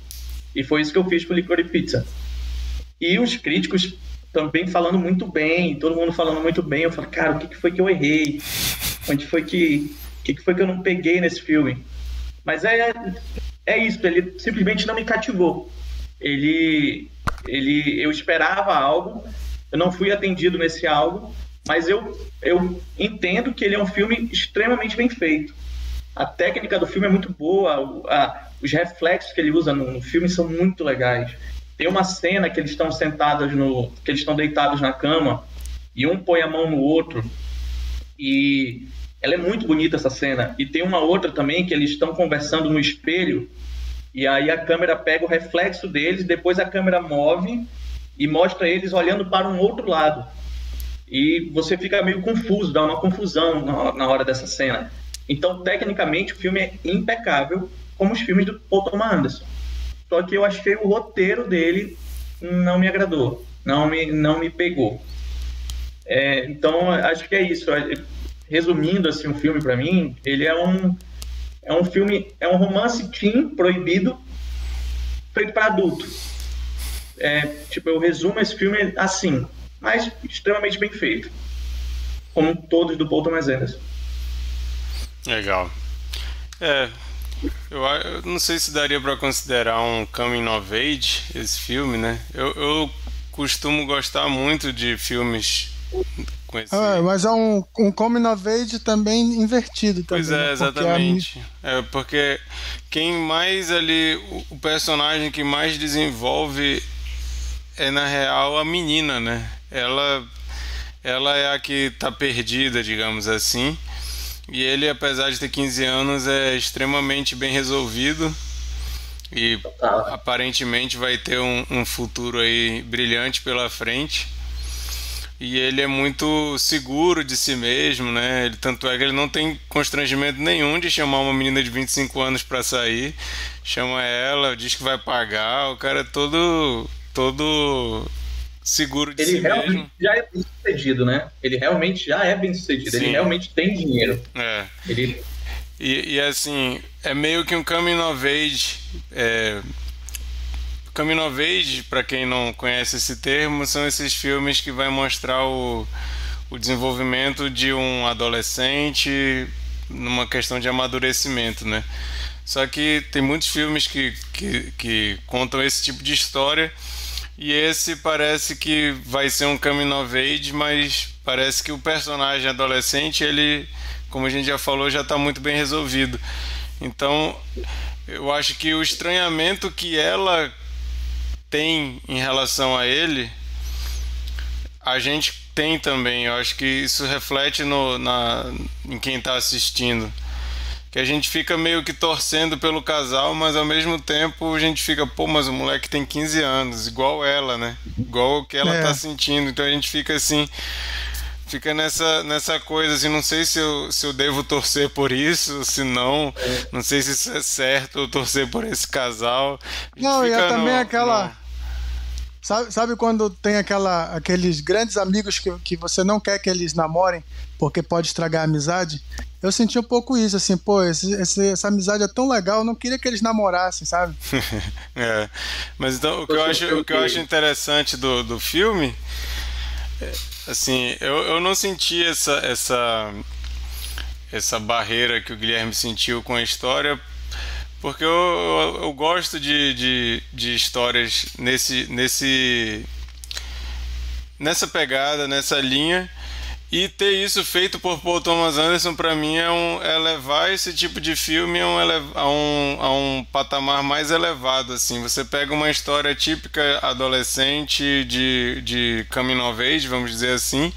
E foi isso que eu fiz com o Licorice Pizza. E os críticos também falando muito bem, todo mundo falando muito bem. Eu falei, cara, o que, foi que eu errei? Onde foi que, o que, foi que eu não peguei nesse filme? Mas é, é isso, ele simplesmente não me cativou. Ele, ele, eu esperava algo eu não fui atendido nesse álbum, mas eu, eu entendo que ele é um filme extremamente bem feito. A técnica do filme é muito boa, a, os reflexos que ele usa no, no, filme são muito legais. Tem uma cena que eles estão sentados no, que eles estão deitados na cama e um põe a mão no outro e ela é muito bonita essa cena. E tem uma outra também que eles estão conversando no espelho e aí a câmera pega o reflexo deles, depois a câmera move e mostra eles olhando para um outro lado. E você fica meio confuso, dá uma confusão na, hora dessa cena. Então, tecnicamente, o filme é impecável, como os filmes do Paul Thomas Anderson. Só que eu achei o roteiro dele não me agradou, não me, não me pegou. É, então, acho que é isso. Resumindo assim o filme para mim, ele é um é um filme, é um romance teen proibido feito para adulto é, tipo, eu resumo esse filme assim, mas extremamente bem feito. Como todos do Paul Thomas Anderson. Legal. É, eu, eu não sei se daria para considerar um coming of age esse filme, né? Eu, eu costumo gostar muito de filmes com esse. Ah, mas é um, um coming of age também invertido também. Pois é, né? Porque a exatamente. É porque quem mais ali, o- o personagem que mais desenvolve é na real a menina, né? Ela, ela é a que tá perdida, digamos assim. E ele, apesar de ter 15 anos, é extremamente bem resolvido. E Tá. aparentemente vai ter um, um futuro aí brilhante pela frente. E ele é muito seguro de si mesmo, né? Ele, tanto é que ele não tem constrangimento nenhum de chamar uma menina de 25 anos para sair. Chama ela, diz que vai pagar. O cara é todo, todo seguro de Ele si realmente mesmo. já é bem sucedido, né? Ele realmente já é bem sucedido. Sim. Ele realmente tem dinheiro. É. Ele E, e, assim, é meio que um coming of age. É... Coming of age, para quem não conhece esse termo, são esses filmes que vai mostrar o, o desenvolvimento de um adolescente numa questão de amadurecimento, né? Só que tem muitos filmes que, que, que contam esse tipo de história e esse parece que vai ser um coming of age, mas parece que o personagem adolescente, ele, como a gente já falou, já está muito bem resolvido. Então, eu acho que o estranhamento que ela tem em relação a ele, a gente tem também. Eu acho que isso reflete no, na, em quem está assistindo. Que a gente fica meio que torcendo pelo casal, mas ao mesmo tempo a gente fica, pô, mas o moleque tem 15 anos, igual ela, né? Igual o que ela É. tá sentindo. Então a gente fica assim, fica nessa, nessa coisa assim, não sei se eu, se eu devo torcer por isso, se não, não sei se isso é certo eu torcer por esse casal. Não, e é também no- aquela. no- Sabe, sabe quando tem aquela, aqueles grandes amigos que, que você não quer que eles namorem porque pode estragar a amizade? Eu senti um pouco isso, assim, pô, esse- esse- essa amizade é tão legal, eu não queria que eles namorassem, sabe? *laughs* É. Mas então o que eu Você acho, o que eu acho interessante do, do filme, é, assim, eu, eu não senti essa, essa, essa barreira que o Guilherme sentiu com a história, porque eu, eu, eu gosto de, de, de histórias nesse, nesse, nessa pegada, nessa linha. E ter isso feito por Paul Thomas Anderson, para mim, é, um, é levar esse tipo de filme a um, a, um, a um patamar mais elevado. assim. Você pega uma história típica adolescente de, de coming of age, vamos dizer assim,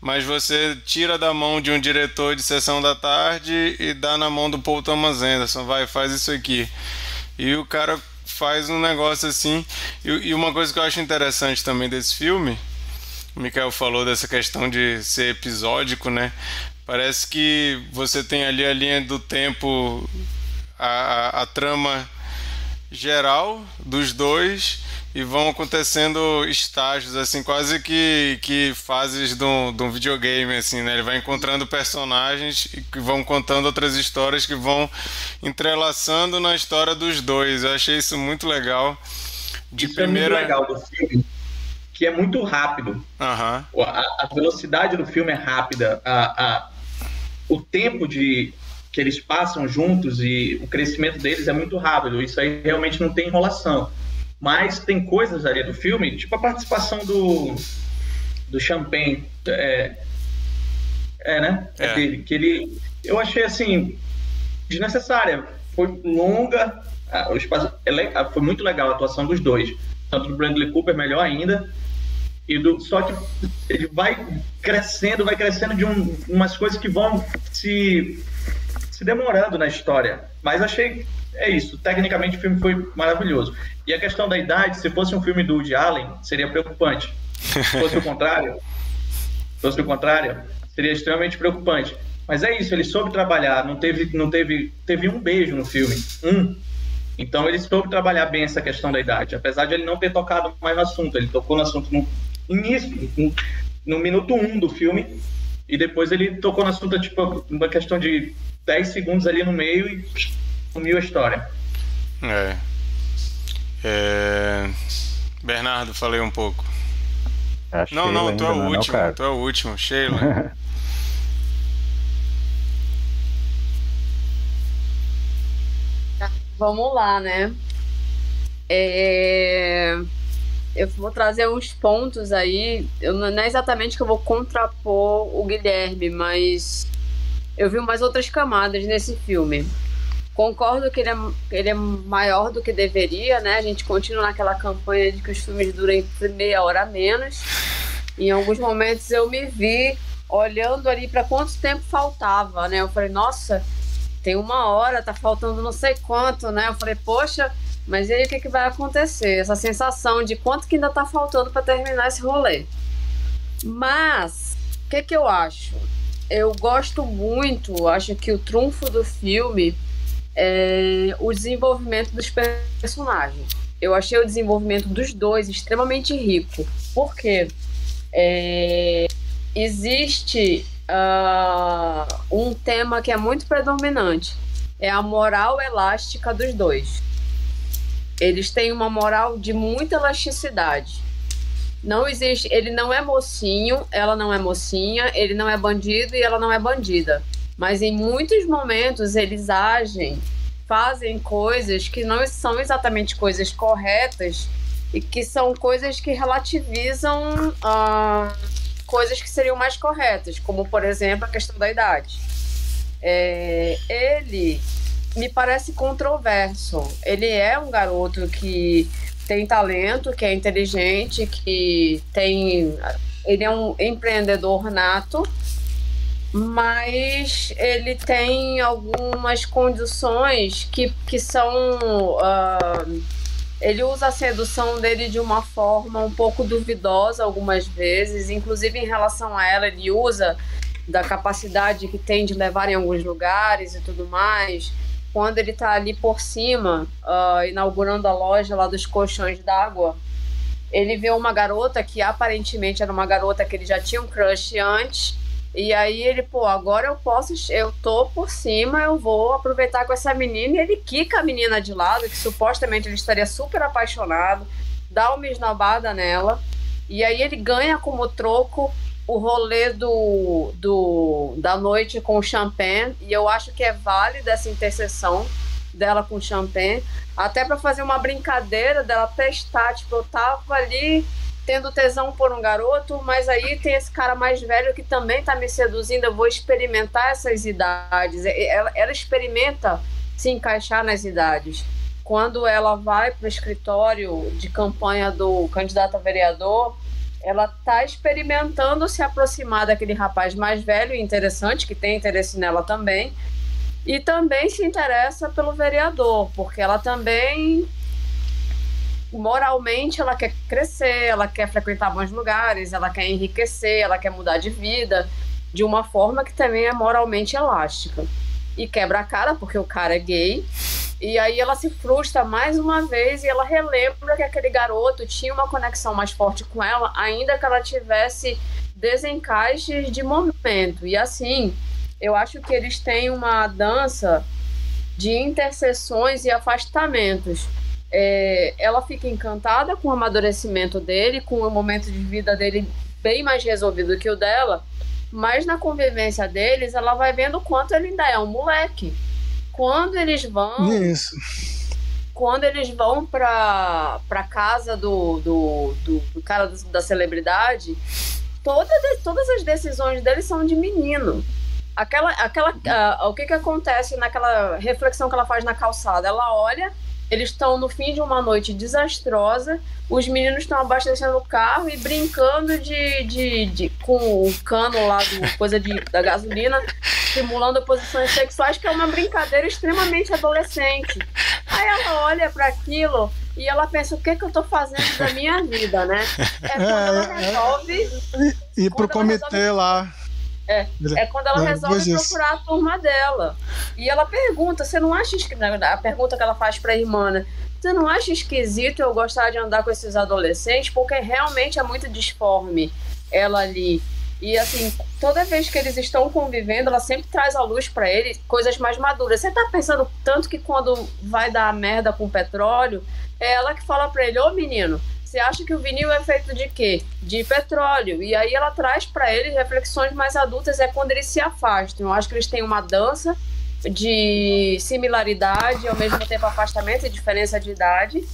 mas você tira da mão de um diretor de sessão da tarde e dá na mão do Paul Thomas Anderson. Vai, faz isso aqui. E o cara faz um negócio assim. E, e uma coisa que eu acho interessante também desse filme o Mikael falou dessa questão de ser episódico, né? Parece que você tem ali a linha do tempo, a, a, a trama geral dos dois e vão acontecendo estágios, assim, quase que, que fases de um, de um videogame, assim, né? Ele vai encontrando personagens e que vão contando outras histórias que vão entrelaçando na história dos dois. Eu achei isso muito legal. De isso primeira. é muito legal do filme, que é muito rápido. Aham. A, a velocidade do filme é rápida, a, a- o tempo de que eles passam juntos e o crescimento deles é muito rápido. Isso aí realmente não tem enrolação. Mas tem coisas ali do filme, tipo a participação do, do Champagne. É, é né? É É. dele. Que ele, eu achei assim, desnecessária. Foi longa, o espaço, é foi muito legal a atuação dos dois. Tanto do Bradley Cooper, melhor ainda. E do, só que ele vai crescendo, vai crescendo de um, umas coisas que vão se, se demorando na história. Mas achei, é isso. Tecnicamente o filme foi maravilhoso. E a questão da idade, se fosse um filme do Woody Allen, seria preocupante. Se fosse o contrário, se fosse o contrário, seria extremamente preocupante. Mas é isso, ele soube trabalhar, não teve, não teve, teve um beijo no filme, um. Então ele soube trabalhar bem essa questão da idade, apesar de ele não ter tocado mais no assunto, ele tocou no assunto no início, no, minuto um do filme, e depois ele tocou no assunto tipo uma questão de 10 segundos ali no meio e sumiu a história. É. É, Bernardo, falei um pouco. A Não, Sheila não, tu é o não, último, cara. tu é o último, Sheila. *laughs* Vamos lá, né? É, eu vou trazer uns pontos aí. Eu, não é exatamente que eu vou contrapor o Guilherme, mas eu vi umas outras camadas nesse filme. Concordo que ele é, ele é maior do que deveria, né? A gente continua naquela campanha de que os filmes duram meia hora a menos. Em alguns momentos eu me vi olhando ali para quanto tempo faltava, né? Eu falei, nossa, tem uma hora, tá faltando não sei quanto, né? Eu falei, poxa, mas e aí o que, que vai acontecer? Essa sensação de quanto que ainda tá faltando para terminar esse rolê. Mas, o que, que eu acho? Eu gosto muito, acho que o trunfo do filme é o desenvolvimento dos personagens. Eu achei o desenvolvimento dos dois extremamente rico. Por quê? É, existe uh, um tema que é muito predominante. É a moral elástica dos dois. Eles têm uma moral de muita elasticidade. Não existe, ele não é mocinho, ela não é mocinha, ele não é bandido e ela não é bandida. Mas em muitos momentos eles agem, fazem coisas que não são exatamente coisas corretas e que são coisas que relativizam uh, coisas que seriam mais corretas, como por exemplo a questão da idade. É, ele me parece controverso. Ele é um garoto que tem talento, que é inteligente, que tem. Ele é um empreendedor nato, mas ele tem algumas condições que, que são. Uh, ele usa a sedução dele de uma forma um pouco duvidosa algumas vezes, inclusive em relação a ela, ele usa da capacidade que tem de levar em alguns lugares e tudo mais. Quando ele está ali por cima, uh, inaugurando a loja lá dos colchões d'água, ele vê uma garota que aparentemente era uma garota que ele já tinha um crush antes e aí ele, pô, agora eu posso, eu tô por cima, eu vou aproveitar com essa menina. E ele quica a menina de lado, que supostamente ele estaria super apaixonado, dá uma esnobada nela. E aí ele ganha como troco o rolê do, do, da noite com o champanhe. E eu acho que é válida essa interseção dela com o champanhe. Até para fazer uma brincadeira dela testar. Tipo, eu tava ali tendo tesão por um garoto, mas aí tem esse cara mais velho que também tá me seduzindo, eu vou experimentar essas idades. Ela, ela experimenta se encaixar nas idades. Quando ela vai para o escritório de campanha do candidato a vereador, ela tá experimentando se aproximar daquele rapaz mais velho e interessante, que tem interesse nela também, e também se interessa pelo vereador, porque ela também moralmente ela quer crescer, ela quer frequentar bons lugares, ela quer enriquecer, ela quer mudar de vida de uma forma que também é moralmente elástica. E quebra a cara porque o cara é gay. E aí ela se frustra mais uma vez e ela relembra que aquele garoto tinha uma conexão mais forte com ela, ainda que ela tivesse desencaixes de momento. E assim, eu acho que eles têm uma dança de interseções e afastamentos é, ela fica encantada com o amadurecimento dele, com o momento de vida dele bem mais resolvido que o dela, mas na convivência deles, ela vai vendo o quanto ele ainda é um moleque. Quando eles vão. Isso. Quando eles vão pra, pra casa do, do, do, do cara da celebridade, toda, todas as decisões dele são de menino aquela, aquela, uh, o que que acontece naquela reflexão que ela faz na calçada? Ela olha eles estão no fim de uma noite desastrosa. Os meninos estão abastecendo o carro e brincando de, de, de, com o cano lá do *laughs* coisa de, da gasolina, simulando posições sexuais, que é uma brincadeira extremamente adolescente. Aí ela olha para aquilo e ela pensa: o que, que eu tô fazendo da minha vida, né? É quando ela *laughs* é, é. resolve. Ir pro comitê resolve... lá. É, é quando ela resolve procurar a turma dela. E ela pergunta: você não acha esquisito? A pergunta que ela faz pra irmã, né? Você não acha esquisito eu gostar de andar com esses adolescentes? Porque realmente é muito disforme ela ali. E assim, toda vez que eles estão convivendo, ela sempre traz à luz para ele coisas mais maduras. Você tá pensando tanto que quando vai dar merda com petróleo, é ela que fala para ele: Ô menino, você acha que o vinil é feito de quê? De petróleo. E aí ela traz para ele reflexões mais adultas, é quando eles se afastam. Eu acho que eles têm uma dança de similaridade, ao mesmo tempo afastamento e diferença de idade.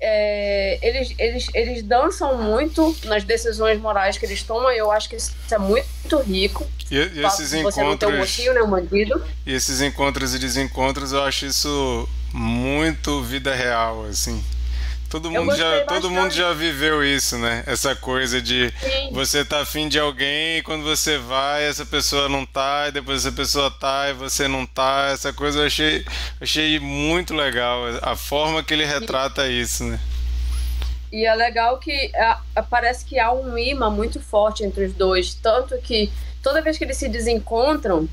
é, eles, eles, eles dançam muito nas decisões morais que eles tomam, e eu acho que isso é muito rico. E, e esses encontros. Você não tem um motivo, né, um bandido. E esses encontros e desencontros, eu acho isso muito vida real, assim. Todo mundo, já, todo mundo já viveu isso, né? Essa coisa de Sim. você tá afim de alguém e quando você vai, essa pessoa não tá, e depois essa pessoa tá e você não tá. Essa coisa eu achei, achei muito legal, a forma que ele retrata Sim. isso, né? E é legal que a, parece que há um imã muito forte entre os dois, tanto que toda vez que eles se desencontram,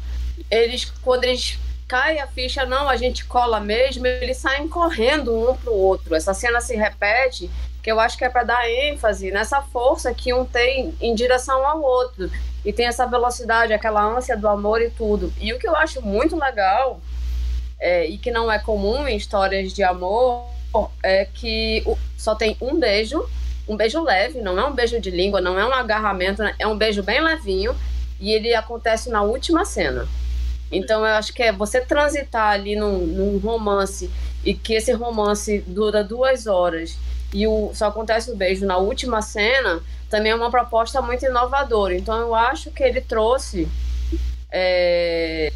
eles quando eles cai a ficha, não, a gente cola mesmo, eles saem correndo um pro outro. Essa cena se repete, que eu acho que é para dar ênfase nessa força que um tem em direção ao outro. E tem essa velocidade, aquela ânsia do amor e tudo. E o que eu acho muito legal, é, e que não é comum em histórias de amor, é que só tem um beijo, um beijo leve, não é um beijo de língua, não é um agarramento, é um beijo bem levinho, e ele acontece na última cena. Então eu acho que é você transitar ali num, num romance e que esse romance dura duas horas e o, só acontece o beijo na última cena, também é uma proposta muito inovadora. Então eu acho que ele trouxe é,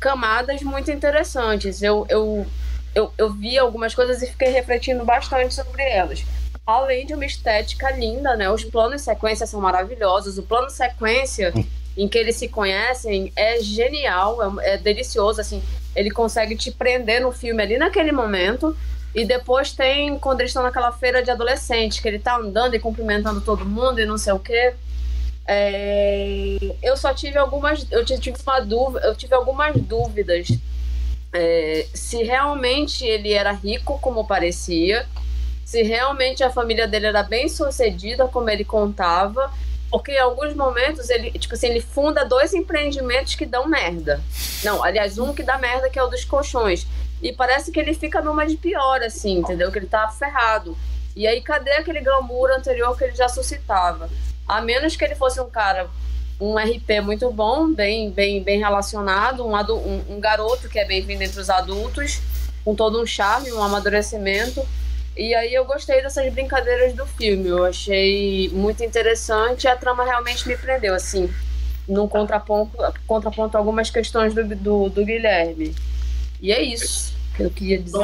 camadas muito interessantes. Eu, eu, eu, eu vi algumas coisas e fiquei refletindo bastante sobre elas. Além de uma estética linda, né? Os planos sequência são maravilhosos. O plano sequência em que eles se conhecem é genial, é, é, delicioso, assim. Ele consegue te prender no filme ali naquele momento. E depois tem quando eles estão naquela feira de adolescente, que ele tá andando e cumprimentando todo mundo e não sei o quê. É, eu só tive algumas. Eu tive uma dúvida, eu tive algumas dúvidas é, se realmente ele era rico como parecia, se realmente a família dele era bem sucedida como ele contava porque em alguns momentos ele, tipo assim, ele funda dois empreendimentos que dão merda. Não, aliás, um que dá merda, que é o dos colchões. E parece que ele fica numa de pior, assim, entendeu? Que ele tá ferrado. E aí, cadê aquele glamour anterior que ele já suscitava? A menos que ele fosse um cara, um RP muito bom, bem, bem, bem relacionado, um, um, um garoto que é bem-vindo entre os adultos, com todo um charme, um amadurecimento e aí eu gostei dessas brincadeiras do filme, eu achei muito interessante e a trama realmente me prendeu, assim, num contraponto, contraponto algumas questões do, do, do Guilherme. E é isso que eu queria dizer.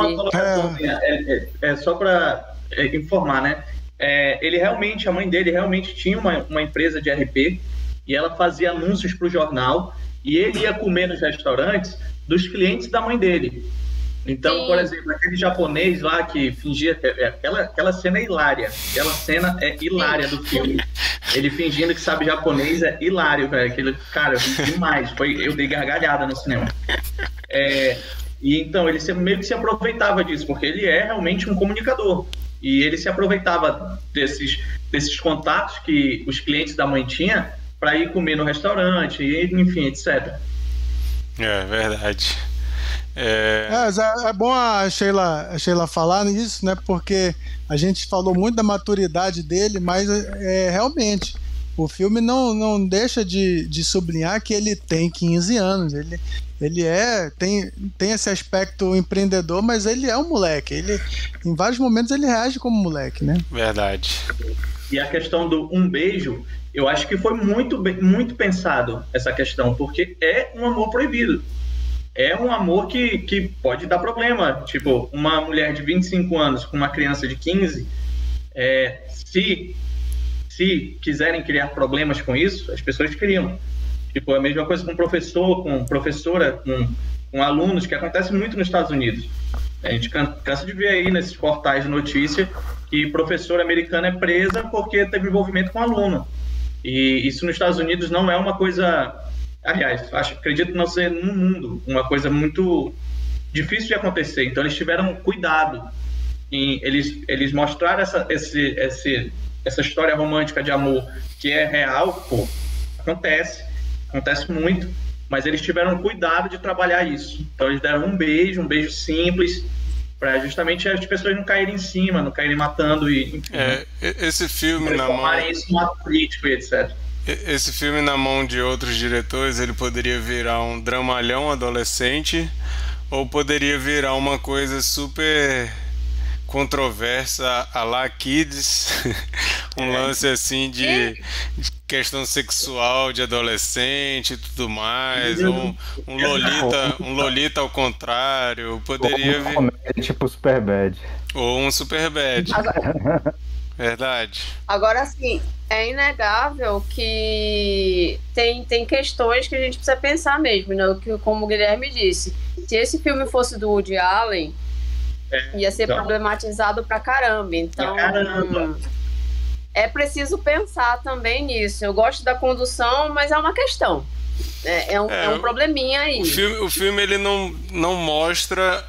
É, é, é, é só para é, informar, né? É, ele realmente, a mãe dele realmente tinha uma, uma empresa de RP e ela fazia anúncios para o jornal e ele ia comer nos restaurantes dos clientes da mãe dele. Então, Sim. por exemplo, aquele japonês lá que fingia. É, aquela, aquela cena é hilária. Aquela cena é hilária do filme. Ele fingindo que sabe japonês é hilário, velho. Aquele, cara, demais. Foi, eu dei gargalhada no cinema. É, e então, ele meio que se aproveitava disso, porque ele é realmente um comunicador. E ele se aproveitava desses, desses contatos que os clientes da mãe tinham para ir comer no restaurante, e, enfim, etc. É verdade. É... É, é bom a Sheila, a Sheila falar nisso, né? Porque a gente falou muito da maturidade dele, mas é, realmente o filme não, não deixa de, de sublinhar que ele tem 15 anos. Ele, ele é tem, tem esse aspecto empreendedor, mas ele é um moleque. Ele, em vários momentos ele reage como moleque, né? Verdade. E a questão do um beijo, eu acho que foi muito, muito pensado essa questão, porque é um amor proibido é um amor que, que pode dar problema. Tipo, uma mulher de 25 anos com uma criança de 15, é, se, se quiserem criar problemas com isso, as pessoas criam. Tipo, a mesma coisa com professor, com professora, com, com alunos, que acontece muito nos Estados Unidos. A gente cansa de ver aí nesses portais de notícia que professora americana é presa porque teve envolvimento com aluno. E isso nos Estados Unidos não é uma coisa aliás, acho, acredito não ser no mundo uma coisa muito difícil de acontecer. Então eles tiveram cuidado em eles eles mostraram essa esse, esse essa história romântica de amor que é real, pô, acontece, acontece muito, mas eles tiveram cuidado de trabalhar isso. Então eles deram um beijo, um beijo simples, para justamente as pessoas não caírem em cima, não caírem matando e enfim, é, esse filme na mão isso um ato político e etc. Esse filme na mão de outros diretores, ele poderia virar um dramalhão adolescente ou poderia virar uma coisa super controversa a lá Kids, *laughs* um é. lance assim de, de, questão sexual de adolescente e tudo mais, um, um Lolita, *laughs* um Lolita ao contrário, poderia vir tipo Super Bad. Ou um Super Bad. Verdade. Agora sim, é inegável que tem, tem questões que a gente precisa pensar mesmo, né? Que, como o Guilherme disse. Se esse filme fosse do Woody Allen, é, ia ser então. problematizado pra caramba. Então. Pra caramba. É preciso pensar também nisso. Eu gosto da condução, mas é uma questão. É, é, um, é, é um probleminha aí. O filme, o filme ele não, não mostra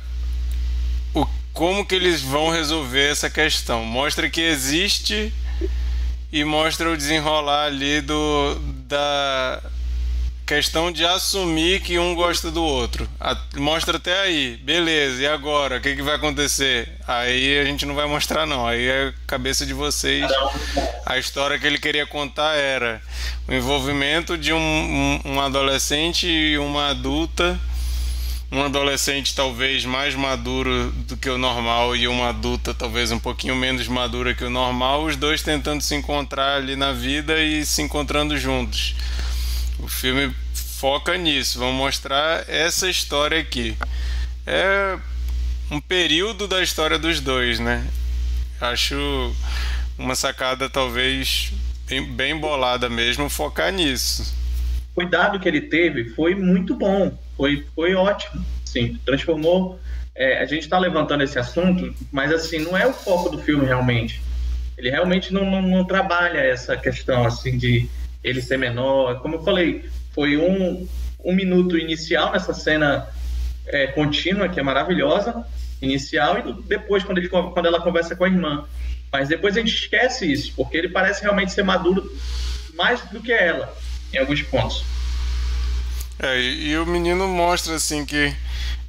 como que eles vão resolver essa questão. Mostra que existe e mostra o desenrolar ali do da questão de assumir que um gosta do outro. A, mostra até aí, beleza. E agora, o que, que vai acontecer? Aí a gente não vai mostrar não. Aí é cabeça de vocês. A história que ele queria contar era o envolvimento de um, um, um adolescente e uma adulta um adolescente talvez mais maduro do que o normal e uma adulta talvez um pouquinho menos madura que o normal, os dois tentando se encontrar ali na vida e se encontrando juntos. O filme foca nisso, vamos mostrar essa história aqui. É um período da história dos dois, né? Acho uma sacada talvez bem, bem bolada mesmo focar nisso. O cuidado que ele teve foi muito bom foi, foi ótimo. Sim, transformou. É, a gente está levantando esse assunto, mas assim não é o foco do filme realmente. Ele realmente não, não, não, trabalha essa questão assim de ele ser menor. Como eu falei, foi um, um minuto inicial nessa cena é, contínua que é maravilhosa, inicial e depois quando, ele, quando ela conversa com a irmã. Mas depois a gente esquece isso, porque ele parece realmente ser maduro mais do que ela em alguns pontos. É, e, o menino mostra assim que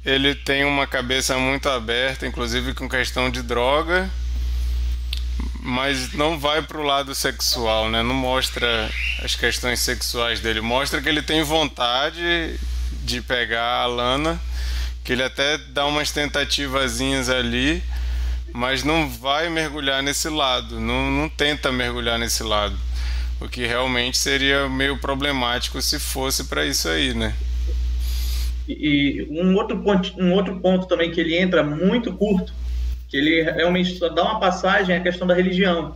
ele tem uma cabeça muito aberta, inclusive com questão de droga, mas não vai pro lado sexual, né? Não mostra as questões sexuais dele, mostra que ele tem vontade de pegar a Lana, que ele até dá umas tentativazinhas ali, mas não vai mergulhar nesse lado, não, não tenta mergulhar nesse lado. O que realmente seria meio problemático se fosse para isso aí, né? E um outro, ponto, um outro ponto também que ele entra muito curto, que ele realmente só dá uma passagem é a questão da religião,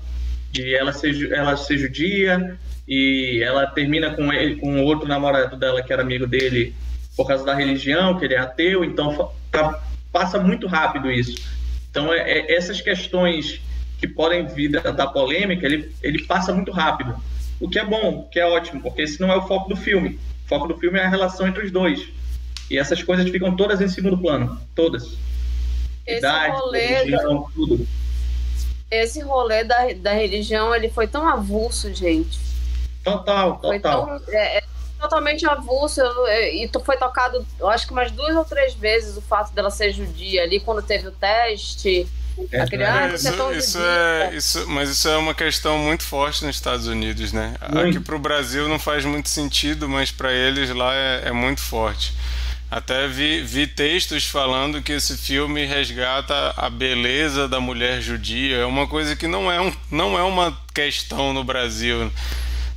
de ela ser, ela ser judia e ela termina com ele, com outro namorado dela que era amigo dele por causa da religião, que ele é ateu, então tá, passa muito rápido isso. Então é, é, essas questões que podem vir da, da polêmica, ele, ele passa muito rápido. O que é bom, o que é ótimo, porque esse não é o foco do filme. O foco do filme é a relação entre os dois. E essas coisas ficam todas em segundo plano. Todas. Esse Idade, rolê religião, tudo. Esse rolê da, da religião, ele foi tão avulso, gente. Total, total. Tão, é, é totalmente avulso. E foi tocado, eu acho que umas duas ou três vezes o fato dela ser judia ali, quando teve o teste. É, a criança isso, é isso é isso, mas isso é uma questão muito forte nos Estados Unidos, né? Muito. Aqui para o Brasil não faz muito sentido, mas para eles lá é, é, muito forte. Até vi, vi textos falando que esse filme resgata a beleza da mulher judia. É uma coisa que não é, um, não é uma questão no Brasil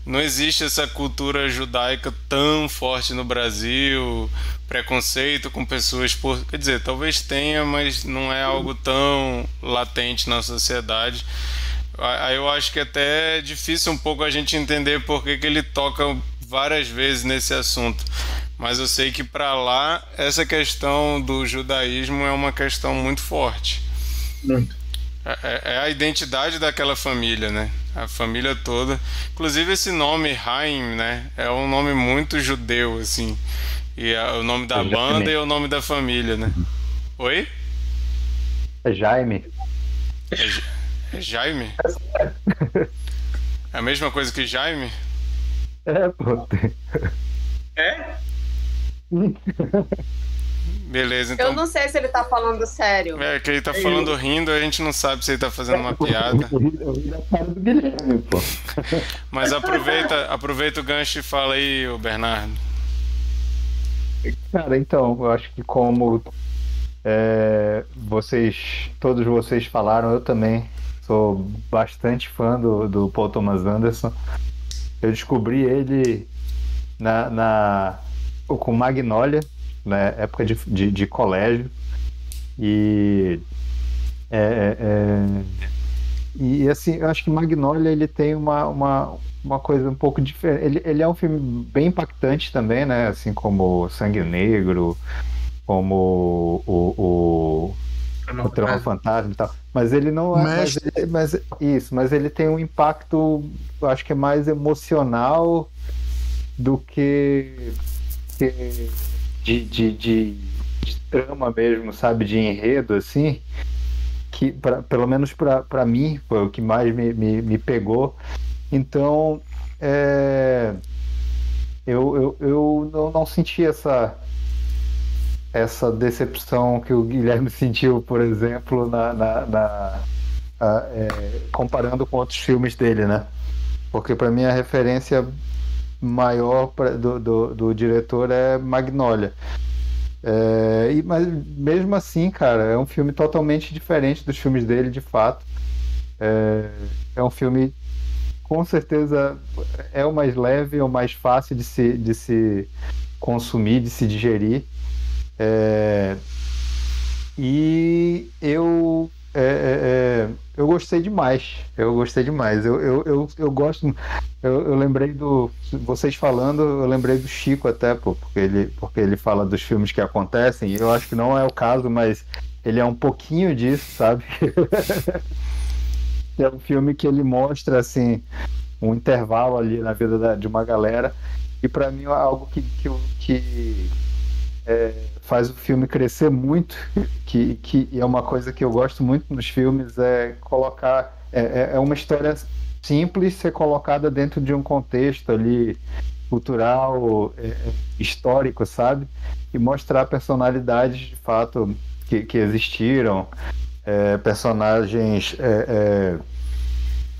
não existe essa cultura judaica tão forte no Brasil, preconceito com pessoas por. Quer dizer, talvez tenha, mas não é algo tão latente na sociedade. Aí eu acho que até é difícil um pouco a gente entender por que, que ele toca várias vezes nesse assunto. Mas eu sei que para lá essa questão do judaísmo é uma questão muito forte. Muito. É, é, é a identidade daquela família, né? A família toda. Inclusive esse nome Haim, né? É um nome muito judeu, assim. E é o nome da banda e o nome da família, né? Oi? É Jaime. É, é Jaime? É a mesma coisa que Jaime? É, pô. É? *laughs* Beleza, então. Eu não sei se ele tá falando sério. É, que ele tá falando rindo, a gente não sabe se ele tá fazendo uma piada. *laughs* Mas aproveita, aproveita o gancho e fala aí, o Bernardo. Cara, então, eu acho que como É, vocês, todos vocês falaram, eu também sou bastante fã do, do Paul Thomas Anderson. Eu descobri ele na, na com Magnolia, na época de, de, de colégio. E é, é, é, e assim, eu acho que Magnolia ele tem uma, uma, uma coisa um pouco diferente. Ele, ele é um filme bem impactante também, né? Assim como Sangue Negro, como o, o, o Trama Fantasma e tal. Mas ele não é. Mas, ele, mas, isso, mas ele tem um impacto, eu acho que é mais emocional do que, que de, de, de, de trama mesmo, sabe? De enredo, assim que pra, pelo menos para mim foi o que mais me, me, me pegou então é, eu, eu, eu não, não senti essa essa decepção que o Guilherme *laughs* sentiu por exemplo na, na, na a, é, comparando com outros filmes dele né porque para mim a referência maior pra, do, do, do diretor é Magnolia é, e, mas mesmo assim, cara, é um filme totalmente diferente dos filmes dele, de fato. É, é um filme, com certeza, é o mais leve, é o mais fácil de se, de se consumir, de se digerir. É, e eu é, é, é, eu gostei demais. Eu gostei demais. Eu, eu, eu, eu gosto. Eu, eu, lembrei do. Vocês falando, eu lembrei do Chico até, pô, porque ele, porque ele fala dos filmes que acontecem. Eu acho que não é o caso, mas ele é um pouquinho disso, sabe? *laughs* é um filme que ele mostra, assim, um intervalo ali na vida da, de uma galera. E para mim é algo que, que, que é, faz o filme crescer muito, *laughs* que, que é uma coisa que eu gosto muito nos filmes, é colocar. É, é, é uma história simples ser colocada dentro de um contexto ali cultural, é, é, histórico, sabe? E mostrar personalidades de fato que, que existiram, é, personagens, é,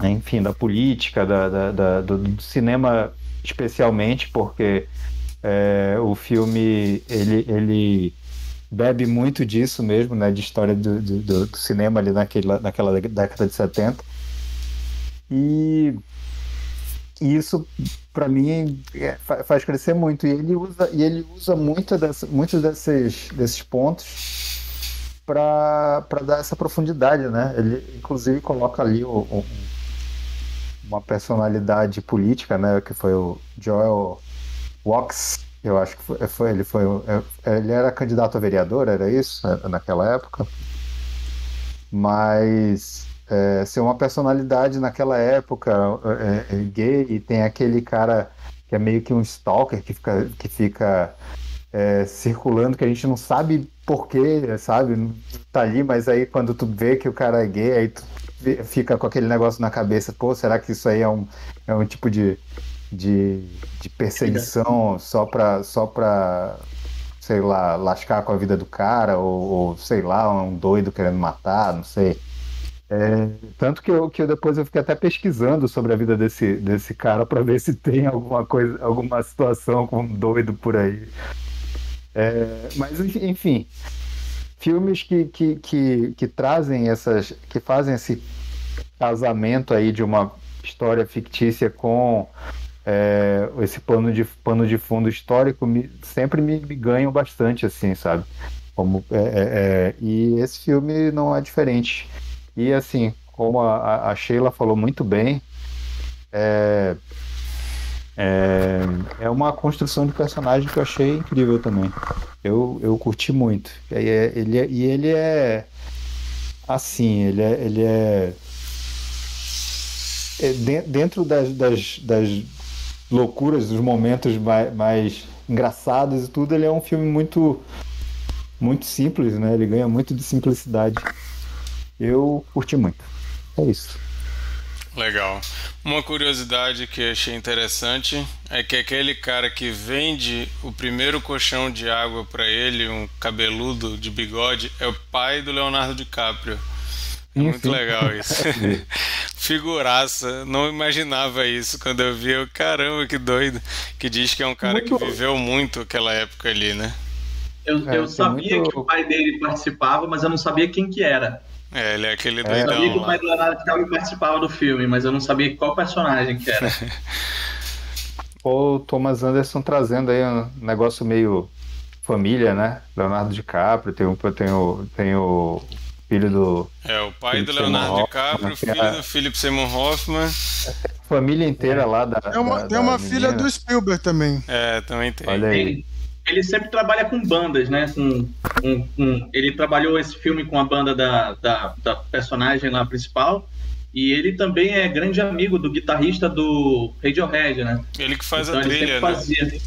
é, enfim, da política, da, da, da do, do, cinema especialmente, porque é, o filme ele, ele bebe muito disso mesmo, né, de história do, do, do cinema ali naquela, naquela década de 70. E isso para mim é, faz crescer muito e ele usa e ele usa muito dessa, muitos desses desses pontos para dar essa profundidade né ele inclusive coloca ali o, o, uma personalidade política né que foi o Joel Wax, eu acho que foi, foi ele foi é, ele era candidato a vereador, era isso é, naquela época. Mas é, ser uma personalidade naquela época é, é, gay e tem aquele cara que é meio que um stalker que fica que fica é, circulando que a gente não sabe porquê, sabe? Tá ali, mas aí quando tu vê que o cara é gay, aí tu fica com aquele negócio na cabeça, pô, será que isso aí é um, é um tipo de, de, de perseguição só pra, só pra, sei lá, lascar com a vida do cara, ou, ou sei lá, um doido querendo matar, não sei. É, tanto que eu, que eu depois eu fiquei até pesquisando sobre a vida desse, desse cara para ver se tem alguma coisa, alguma situação com um doido por aí. É, mas enfim, filmes que, que, que, que trazem essas, que fazem esse casamento aí de uma história fictícia com é, esse pano de, pano de fundo histórico me, sempre me, me ganham bastante, assim, sabe? Como, é, é, é, e esse filme não é diferente. E assim, como a, a Sheila falou muito bem, é, é, é, uma construção de personagem que eu achei incrível também. Eu, eu curti muito. E ele, é, e ele é assim, ele é, ele é, é dentro das, das, das loucuras, dos momentos mais, mais engraçados e tudo, ele é um filme muito muito simples, né? Ele ganha muito de simplicidade. Eu curti muito. É isso. Legal. Uma curiosidade que achei interessante é que aquele cara que vende o primeiro colchão de água para ele, um cabeludo de bigode, é o pai do Leonardo DiCaprio. É muito legal isso. *laughs* Figuraça, não imaginava isso quando eu vi. Eu, caramba, que doido. Que diz que é um cara muito... que viveu muito aquela época ali, né? Eu, É, eu sabia muito- que o pai dele participava, mas eu não sabia quem que era. É, ele é aquele Eu sabia que doidão o pai do Leonardo DiCaprio participava do filme, mas eu não sabia qual personagem que era. *laughs* O Thomas Anderson trazendo aí um negócio meio família, né? Leonardo DiCaprio, tem o, tem o, tem o filho do. É, o pai do Philip Leonardo Seymour DiCaprio, filho é. do Philip Seymour Hoffman. Família inteira lá da. Tem uma, da- tem uma da filha menina. do Spielberg também. É, também tem. Olha aí. Ele, ele sempre trabalha com bandas, né? Com, com- com- ele trabalhou esse filme com a banda da, da, da personagem lá principal. E ele também é grande amigo do guitarrista do Radiohead, né? Ele que faz então a ele trilha, sempre né? fazia.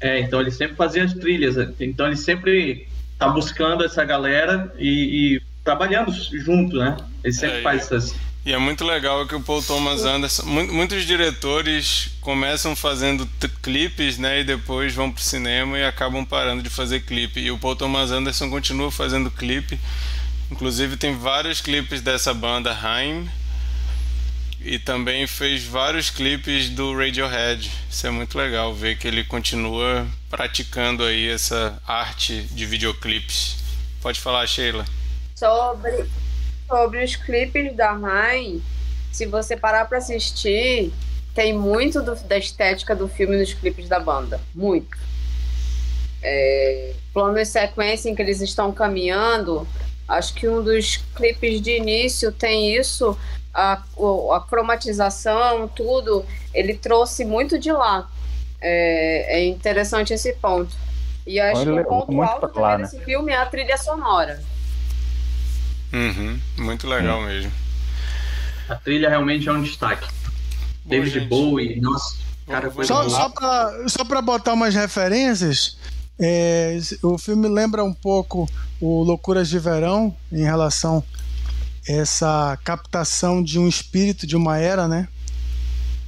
É, então ele sempre fazia as trilhas. Então ele sempre tá buscando essa galera e, e trabalhando junto, né? Ele sempre É, faz essas. E é muito legal que o Paul Thomas Anderson. mu- Muitos diretores começam fazendo clipes, né? E depois vão pro cinema e acabam parando de fazer clipe. E o Paul Thomas Anderson continua fazendo clipe. Inclusive tem vários clipes dessa banda Haim. E também fez vários clipes do Radiohead. Isso é muito legal ver que ele continua praticando aí essa arte de videoclipes. Pode falar, Sheila. Sobre, sobre os clipes da Rain, se você parar pra assistir, tem muito do- da estética do filme nos clipes da banda. Muito. É, plano e sequência em que eles estão caminhando, acho que um dos clipes de início tem isso, a, a cromatização, tudo, ele trouxe muito de lá. É, é interessante esse ponto. E acho Olha, que o ponto alto lá, também né? desse filme é a trilha sonora. Uhum, muito legal mesmo. A trilha realmente é um destaque. Bom, David gente, Bowie, nossa, cara, foi Só, só para só pra botar umas referências, é, o filme lembra um pouco o Loucuras de Verão em relação a essa captação de um espírito de uma era, né?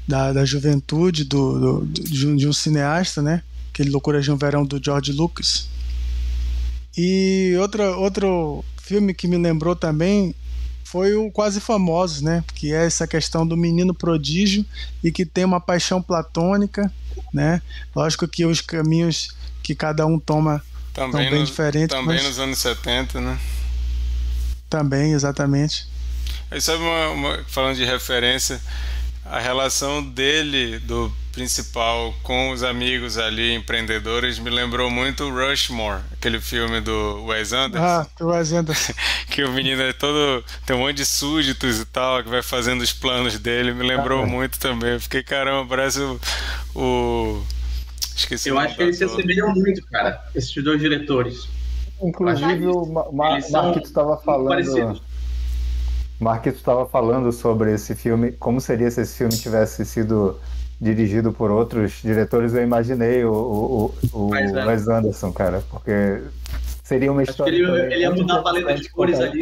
Da, da juventude do, do- de, um, de um cineasta, né? Aquele Loucuras de um Verão do George Lucas. E outra, outro filme que me lembrou também foi o Quase Famosos, né? Que é essa questão do menino prodígio e que tem uma paixão platônica, né? Lógico que os caminhos que cada um toma Também, são bem diferentes, também mas nos anos 70, né? também, exatamente. Aí sabe uma, uma- falando de referência, a relação dele, do principal, com os amigos ali, empreendedores, me lembrou muito o Rushmore, aquele filme do Wes Anderson, Ah, o Wes Anderson. *laughs* que o menino é todo. tem um monte de súditos e tal, que vai fazendo os planos dele, me lembrou Ah, muito também. Eu fiquei, caramba, parece o. o- Esqueci Eu acho que do eles se assemelham muito, cara, esses dois diretores. Inclusive, o Ma- Ma- Eles são Marquito estava falando. parecidos. Marquito estava falando sobre esse filme, como seria se esse filme tivesse sido dirigido por outros diretores. Eu imaginei o, o, o, o Wes Anderson. Wes Anderson, cara, porque seria uma Acho história. que ele- ele ia muito mudar a paleta de cores ali.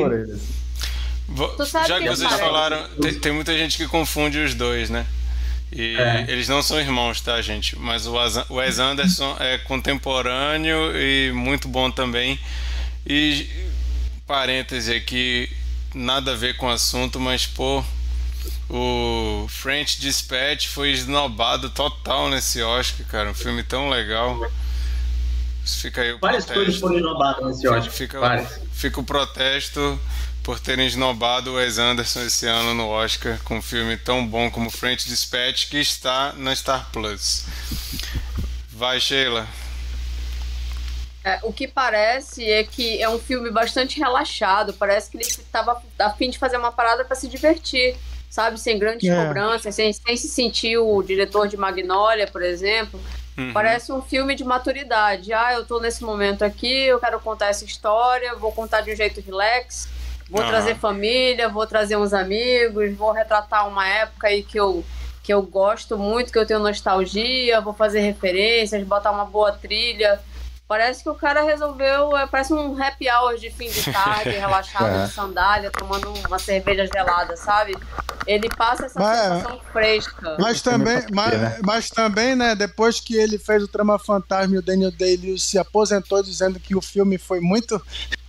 Já que vocês falaram, tem, tem muita gente que confunde os dois, né? E É. eles não são irmãos, tá, gente? Mas o Wes- o Wes Anderson é contemporâneo e muito bom também. E parêntese aqui, nada a ver com o assunto, mas pô, o French Dispatch foi esnobado total nesse Oscar, cara. Um filme tão legal. Fica aí o Várias protesto. coisas foram inovadas nesse Oscar. Fica, Várias. fica o protesto por terem esnobado o Wes Anderson esse ano no Oscar com um filme tão bom como French Dispatch que está na Star Plus. Vai, Sheila. É, o que parece é que é um filme bastante relaxado. Parece que ele estava a fim de fazer uma parada para se divertir, sabe? Sem grandes É. cobranças, sem, sem se sentir o diretor de Magnolia, por exemplo. Uhum. Parece um filme de maturidade. Ah, eu tô nesse momento aqui, eu quero contar essa história, vou contar de um jeito relax, vou Aham. trazer família, vou trazer uns amigos, vou retratar uma época aí que eu, que eu gosto muito, que eu tenho nostalgia, vou fazer referências, botar uma boa trilha. Parece que o cara resolveu, é, parece um happy hour de fim de tarde, *laughs* relaxado É. de sandália, tomando uma cerveja gelada, sabe? Ele passa essa Mas- sensação fresca. Mas também, pra mas, né? mas também, né, depois que ele fez o Trama Fantasma e o Daniel Day-Lewis se aposentou dizendo que o filme foi muito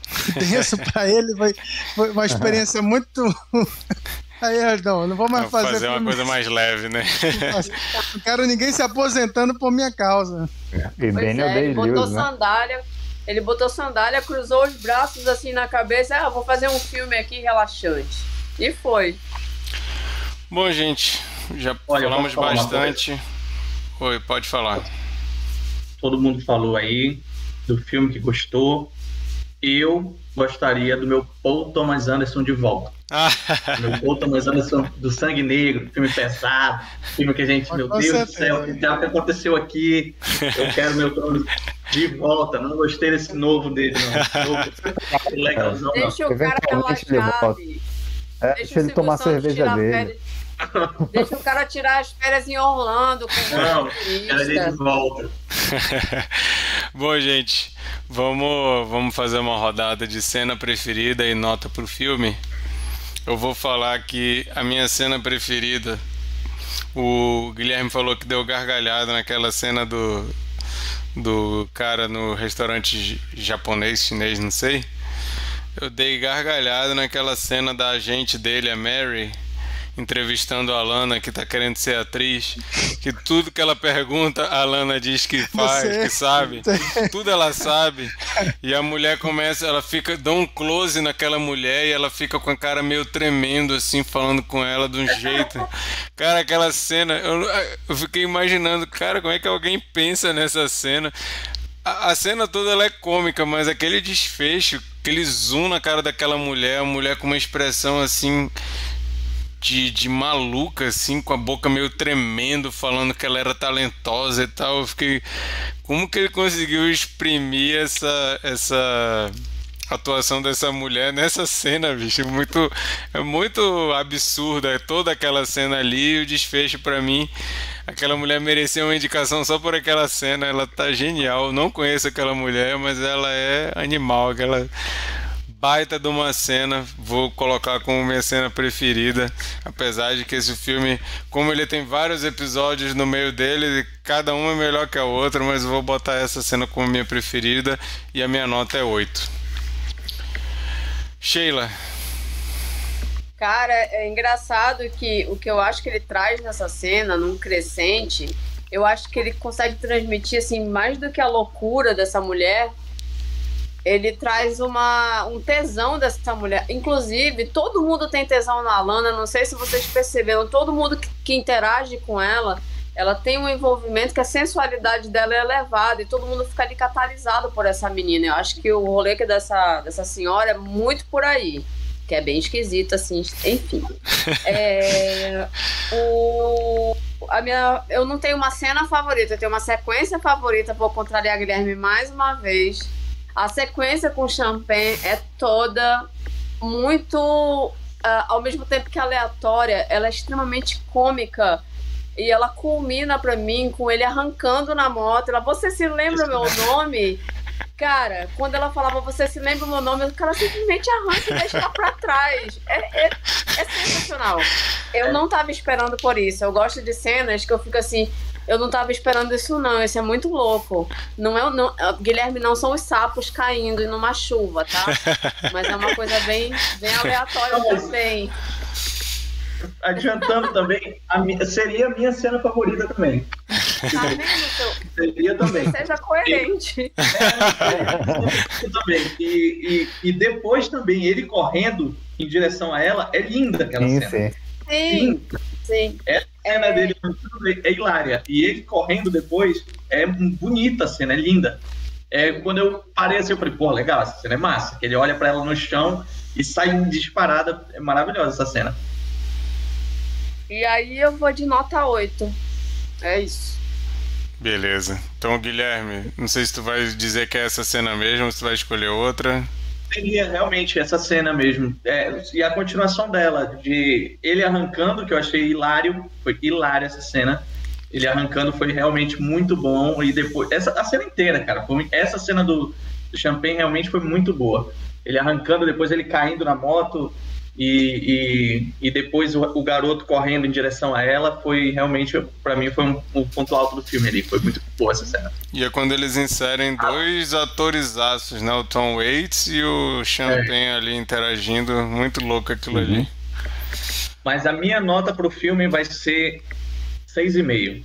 *laughs* denso pra ele, foi, foi uma experiência muito... *laughs* Aí, não, não vou mais Vou fazer, fazer uma coisa mais leve, né? Não quero ninguém se aposentando por minha causa. E Pois Daniel é, ele botou né? sandália, Ele botou sandália, cruzou os braços assim na cabeça. Ah, vou fazer um filme aqui relaxante. E foi. Bom, gente, já Olha, falamos bastante. Oi, pode falar. Todo mundo falou aí do filme que gostou. Eu gostaria do meu Paul Thomas Anderson de volta. Ah, Meu Paul Thomas Anderson do Sangue Negro, filme pesado, filme que a gente, meu Com Deus do céu, que já que aconteceu aqui, eu quero meu Thomas de volta. Não gostei desse novo dele, não. Novo, legalzão, não. Deixa o cara relaxar. É, Deixa deixa o ele tomar cerveja dele. *laughs* Deixa o cara tirar as férias em Orlando com Não, quero ele de volta. *laughs* Bom, gente, vamos, vamos fazer uma rodada de cena preferida e nota pro filme. Eu vou falar que a minha cena preferida, o Guilherme falou que deu gargalhada naquela cena do, do cara no restaurante japonês, chinês, não sei. Eu dei gargalhada naquela cena da agente dele, a Mary, entrevistando a Lana, que tá querendo ser atriz. Que tudo que ela pergunta, a Lana diz que faz, sei. que sabe. *laughs* Tudo ela sabe. E a mulher começa, ela fica, dá um close naquela mulher e ela fica com a cara meio tremendo, assim, falando com ela de um jeito. Cara, aquela cena, eu, eu fiquei imaginando, cara, como é que alguém pensa nessa cena? A, a cena toda ela é cômica, mas aquele desfecho, aquele zoom na cara daquela mulher, a mulher com uma expressão assim de, de maluca, assim, com a boca meio tremendo, falando que ela era talentosa e tal. Eu fiquei. Como que ele conseguiu exprimir essa. essa atuação dessa mulher nessa cena, bicho, muito é muito absurda toda aquela cena ali, o desfecho pra mim, aquela mulher merecia uma indicação só por aquela cena, ela tá genial. Não conheço aquela mulher, mas ela é animal, aquela baita de uma cena, vou colocar como minha cena preferida, apesar de que esse filme, como ele tem vários episódios no meio dele, cada uma é melhor que a outra, mas vou botar essa cena como minha preferida e a minha nota é 8. Sheila, Cara, é engraçado que o que eu acho que ele traz nessa cena, num crescente, eu acho que ele consegue transmitir, assim, mais do que a loucura dessa mulher, ele traz uma, um tesão dessa mulher. Inclusive, todo mundo tem tesão na Lana, não sei se vocês perceberam, todo mundo que, que interage com ela, ela tem um envolvimento que a sensualidade dela é elevada e todo mundo fica ali catalisado por essa menina. Eu acho que o rolê que dessa, dessa senhora é muito por aí que é bem esquisito, assim, enfim. *laughs* É, o, a minha, eu não tenho uma cena favorita, eu tenho uma sequência favorita, vou contrariar Guilherme mais uma vez. A sequência com Champagne é toda muito, uh, ao mesmo tempo que aleatória, ela é extremamente cômica. E ela culmina pra mim com ele arrancando na moto. Ela, você se lembra meu nome? Cara, quando ela falava, você se lembra o meu nome, o cara simplesmente arranca e deixa pra trás. É, é, é sensacional. Eu não tava esperando por isso. Eu gosto de cenas que eu fico assim, eu não tava esperando isso, não. Isso é muito louco. Não é, não, Guilherme, não são os sapos caindo numa chuva, tá? *laughs* Mas é uma coisa bem, bem aleatória também. Adiantando também, a minha, seria a minha cena favorita também. Tá vendo, seu? Seria também. Seja coerente. É, também. E, e, e depois também, ele correndo em direção a ela, é linda aquela Sim, cena. Sim. Sim, Linda. sim. A cena dele é hilária. E ele correndo depois, é bonita a cena, é linda. É, quando eu parei assim, eu falei, pô, legal, essa cena é massa. Que ele olha pra ela no chão e sai disparada. É maravilhosa essa cena. E aí eu vou de nota 8. É isso. beleza. Então, Guilherme, não sei se tu vai dizer que é essa cena mesmo, ou se tu vai escolher outra. Seria realmente essa cena mesmo. É, e a continuação dela, de ele arrancando, que eu achei hilário, foi hilária essa cena. Ele arrancando foi realmente muito bom. E depois. Essa, a cena inteira, cara. Foi, essa cena do, do Champagne realmente foi muito boa. Ele arrancando, depois ele caindo na moto. E, e, e depois o, o, garoto correndo em direção a ela foi realmente, para mim, foi um, um, ponto alto do filme ali. Foi muito boa essa cena. E é quando eles inserem dois atores aços, né? O Tom Waits e o Champagne é. ali interagindo. Muito louco aquilo uhum. ali. Mas a minha nota pro filme vai ser 6,5.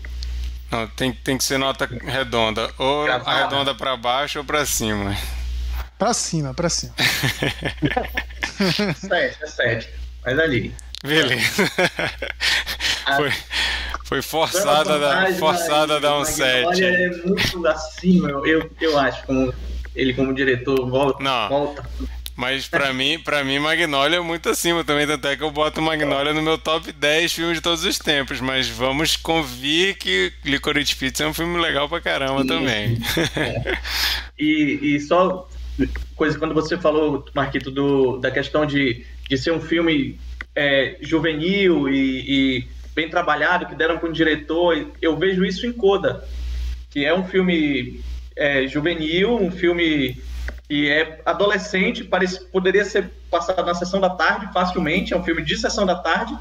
Não, tem, tem que ser nota redonda. Ou arredonda para baixo ou para cima. Pra cima, pra cima. *laughs* *laughs* sete, é sete. Mas ali. Beleza. Foi, foi forçada, da, forçada a dar um 7. Olha, é muito acima, eu, eu acho, como ele como diretor volta. Não. volta. Mas pra mim, pra mim, Magnolia é muito acima também, tanto é que eu boto Magnolia no meu top 10 filmes de todos os tempos. Mas vamos convir que Licorice Pizza é um filme legal pra caramba também. É. *laughs* E, e só coisa quando você falou, Marquito, do, da questão de, de ser um filme é, juvenil e, e, bem trabalhado, que deram para um diretor, eu vejo isso em Coda, que é um filme é, juvenil, um filme que é adolescente, parece, poderia ser passado na sessão da tarde facilmente, é um filme de sessão da tarde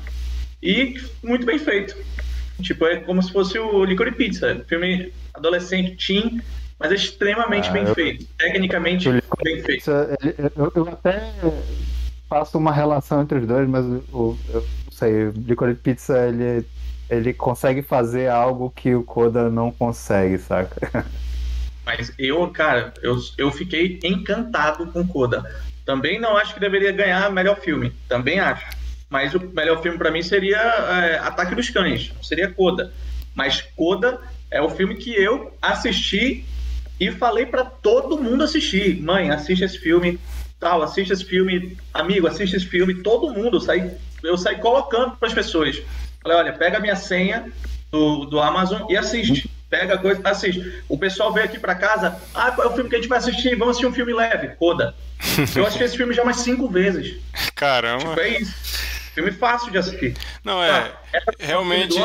e muito bem feito. Tipo, é como se fosse o Licorice Pizza, filme adolescente, teen, mas é extremamente ah, bem eu... feito, tecnicamente bem feito. Eu, eu, até faço uma relação entre os dois, mas eu, eu não sei, o Licorice Pizza ele, ele consegue fazer algo que o Koda não consegue, saca? *laughs* Mas eu, cara, eu, eu fiquei encantado com Koda. Também não acho que deveria ganhar melhor filme, também acho. Mas o melhor filme para mim seria é, Ataque dos Cães, seria Koda. Mas Koda é o filme que eu assisti e falei para todo mundo assistir. Mãe, assiste esse filme, tal, assiste esse filme, amigo, assiste esse filme, todo mundo. Eu saí, eu saí colocando para as pessoas. Falei, olha, pega a minha senha do, do Amazon e assiste. Pega a coisa, assiste. O pessoal veio aqui para casa, ah, qual é o filme que a gente vai assistir? Vamos assistir um filme leve, Coda. Eu assisti esse filme já mais cinco vezes. Caramba. Tipo, é isso. Filme fácil de assistir. Não, é. Tá, realmente.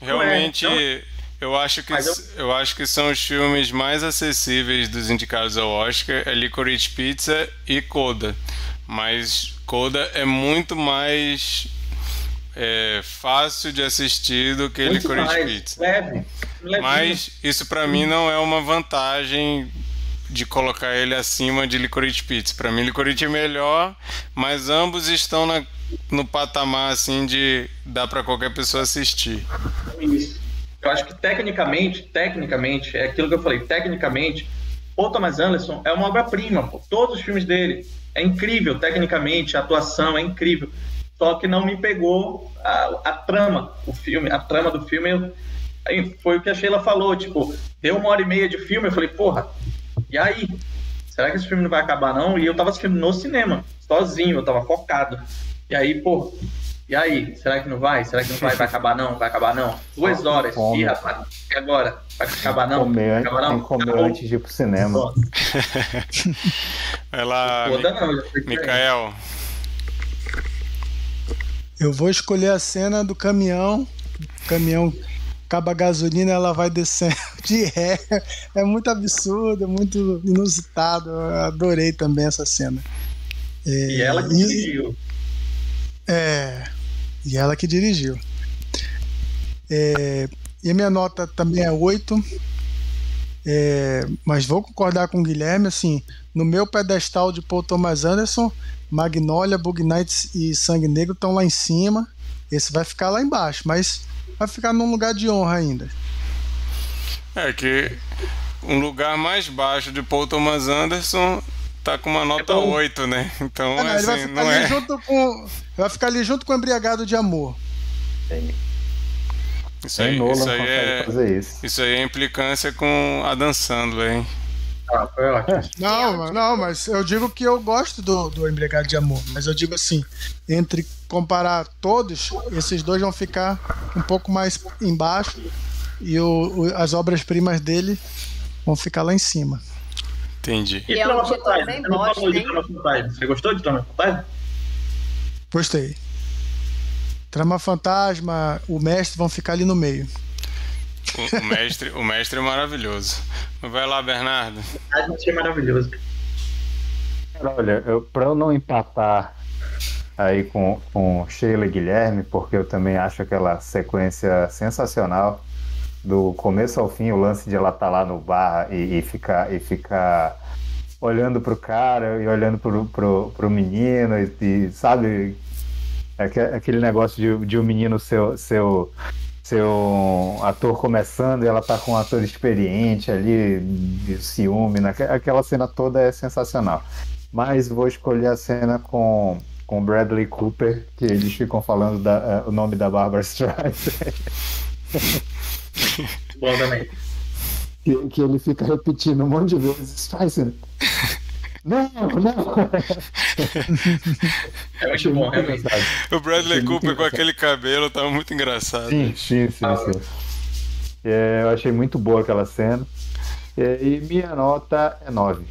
realmente. É, eu acho que eu... eu... acho que são os filmes mais acessíveis dos indicados ao Oscar, é Licorice Pizza e Coda. Mas Coda é muito mais é, fácil de assistir do que muito Licorice mais. Pizza. Leve. Mas isso para mim não é uma vantagem de colocar ele acima de Licorice Pizza. Para mim Licorice é melhor, mas ambos estão na, no patamar assim de dá para qualquer pessoa assistir. Isso. Eu acho que tecnicamente, tecnicamente, é aquilo que eu falei, tecnicamente, Paul Thomas Anderson é uma obra-prima, todos os filmes dele. É incrível, tecnicamente, a atuação é incrível. Só que não me pegou a, a trama, o filme, a trama do filme. Eu, foi o que a Sheila falou, tipo, deu uma hora e meia de filme, eu falei, porra, e aí? Será que esse filme não vai acabar não? E eu tava assistindo no cinema, sozinho, eu tava focado. E aí, pô, e aí, será que não vai? Será que não vai? Vai acabar não? Vai acabar não? Duas horas. Ih, rapaz, e agora? Vai acabar não? Comer, vai acabar não? Tem que comer Acabou. antes de ir pro cinema. vai lá, Mikael. Eu vou escolher a cena do caminhão. O caminhão acaba a gasolina, ela vai descendo *laughs* de ré. É muito absurdo, é muito inusitado. Eu adorei também essa cena. É, e ela que dirigiu. É. E ela que dirigiu. É, e a minha nota também é 8. É, mas vou concordar com o Guilherme, assim, no meu pedestal de Paul Thomas Anderson, Magnolia, Bug Nights e Sangue Negro estão lá em cima. Esse vai ficar lá embaixo, mas vai ficar num lugar de honra ainda. É que um lugar mais baixo de Paul Thomas Anderson tá com uma nota é 8, né? Então, é, não, assim, vai não é. Junto com, vai ficar ali junto com o Embriagado de Amor. Isso aí, isso aí é, isso. isso. aí é implicância com a dançando, hein? Ah, foi ótimo. *laughs* Não, não, mas eu digo que eu gosto do, do Embriagado de Amor. Mas eu digo assim, entre comparar todos, esses dois vão ficar um pouco mais embaixo e o, o as obras-primas dele vão ficar lá em cima. Entendi. E, e é um título bem bosta, Você gostou de Trama Fantasma? Gostei. Trama Fantasma, o mestre vão ficar ali no meio. O, o mestre, o mestre é maravilhoso. Vai lá, Bernardo. É maravilhoso. Olha, eu, pra eu não empatar aí com, com Sheila e Guilherme, porque eu também acho aquela sequência sensacional do começo ao fim, o lance de ela estar tá lá no bar e, e, ficar, e ficar olhando pro cara e olhando pro, pro, pro menino e, e sabe aquele negócio de, de um menino seu, seu ser um ator começando e ela tá com um ator experiente ali, de ciúme, aquela cena toda é sensacional. Mas vou escolher a cena com com Bradley Cooper, que eles ficam falando da, uh, o nome da Barbara Streisand. *laughs* Bom também. Que, que, ele fica repetindo um monte de vezes, Streisand. Não, não. É muito bom, realmente. O Bradley Cooper com aquele cabelo tava muito engraçado. Sim, sim, sim. sim. É, eu achei muito boa aquela cena. E minha nota é 9.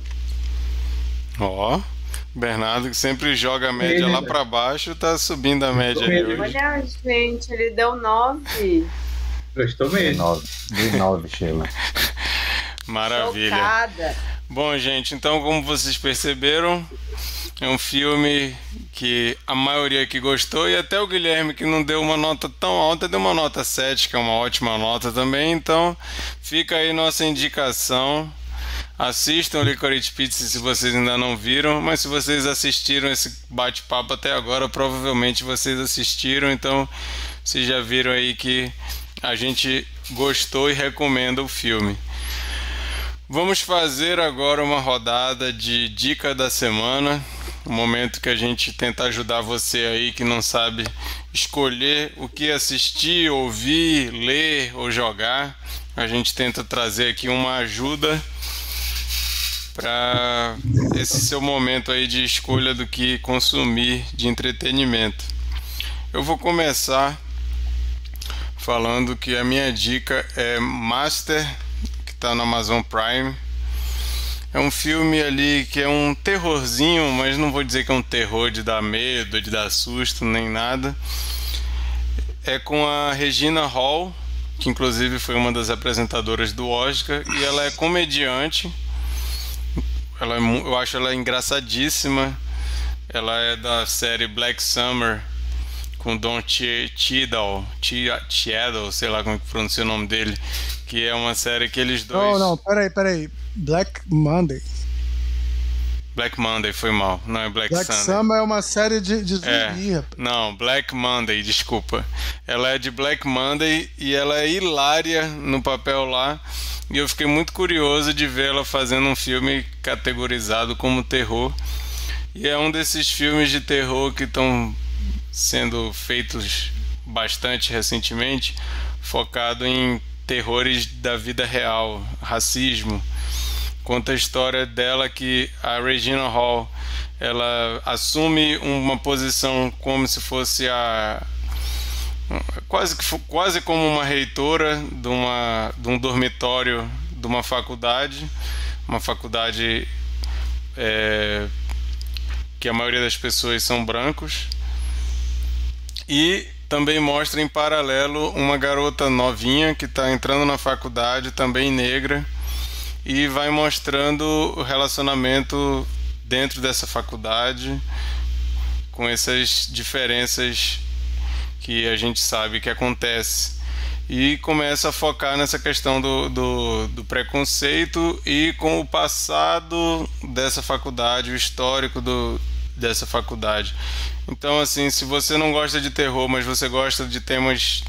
Ó. Oh. Bernardo, que sempre joga a média lá para baixo, tá subindo a média aí hoje. Olha, gente, ele deu 9. Gostou mesmo. 9, dei 9, Sheila. *laughs* Maravilha. Chocada. Bom, gente, então, como vocês perceberam, é um filme que a maioria aqui gostou e até o Guilherme, que não deu uma nota tão alta, deu uma nota 7, que é uma ótima nota também. Então, fica aí nossa indicação Assistam Licorice Pizza se vocês ainda não viram, mas se vocês assistiram esse bate-papo até agora, provavelmente vocês assistiram, então vocês já viram aí que a gente gostou e recomenda o filme. Vamos fazer agora uma rodada de dica da semana, um momento que a gente tenta ajudar você aí que não sabe escolher o que assistir, ouvir, ler ou jogar. A gente tenta trazer aqui uma ajuda para esse seu momento aí de escolha do que consumir de entretenimento. Eu vou começar falando que a minha dica é Master, que está no Amazon Prime. É um filme ali que é um terrorzinho, mas não vou dizer que é um terror de dar medo, de dar susto, nem nada. É com a Regina Hall, que inclusive foi uma das apresentadoras do Oscar, e ela é comediante ela é, eu acho ela engraçadíssima. Ela é da série Black Summer com Don Cheadle, Cheadle, sei lá como que pronuncia o nome dele, que é uma série que eles dois. Não, não, peraí, peraí. Black Monday. Black Monday foi mal, não é Black, Black Sunday. Summer é uma série de, de zumbi, é, Não, Black Monday, desculpa. Ela é de Black Monday e ela é hilária no papel lá. E eu fiquei muito curioso de vê-la fazendo um filme categorizado como terror. E é um desses filmes de terror que estão sendo feitos bastante recentemente, focado em terrores da vida real, racismo. Conta a história dela que a Regina Hall ela assume uma posição como se fosse a quase, quase como uma reitora de, uma, de um dormitório de uma faculdade, uma faculdade é, que a maioria das pessoas são brancos, e também mostra em paralelo uma garota novinha que está entrando na faculdade, também negra, e vai mostrando o relacionamento dentro dessa faculdade com essas diferenças que a gente sabe que acontece. E começa a focar nessa questão do, do, do, preconceito e com o passado dessa faculdade, o histórico do, dessa faculdade. Então, assim, se você não gosta de terror, mas você gosta de temas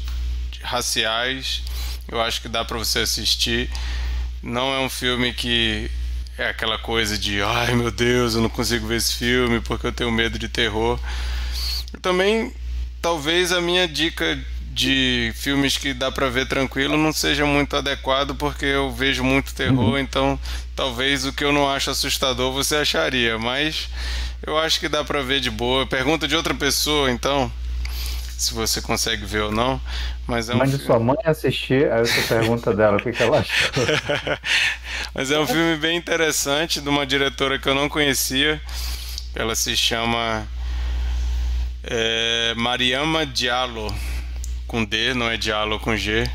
raciais, eu acho que dá para você assistir. Não é um filme que é aquela coisa de, ai meu Deus, eu não consigo ver esse filme porque eu tenho medo de terror. Também talvez a minha dica de filmes que dá para ver tranquilo não seja muito adequado porque eu vejo muito terror, uhum. então talvez o que eu não acho assustador você acharia, mas eu acho que dá para ver de boa. Pergunta de outra pessoa, então, se você consegue ver ou não. Mas é um Mande filme... sua mãe assistir, aí você pergunta dela o que, que ela achou. *laughs* mas é um filme bem interessante de uma diretora que eu não conhecia. Ela se chama é Mariama Diallo, com D, não é Diallo com G.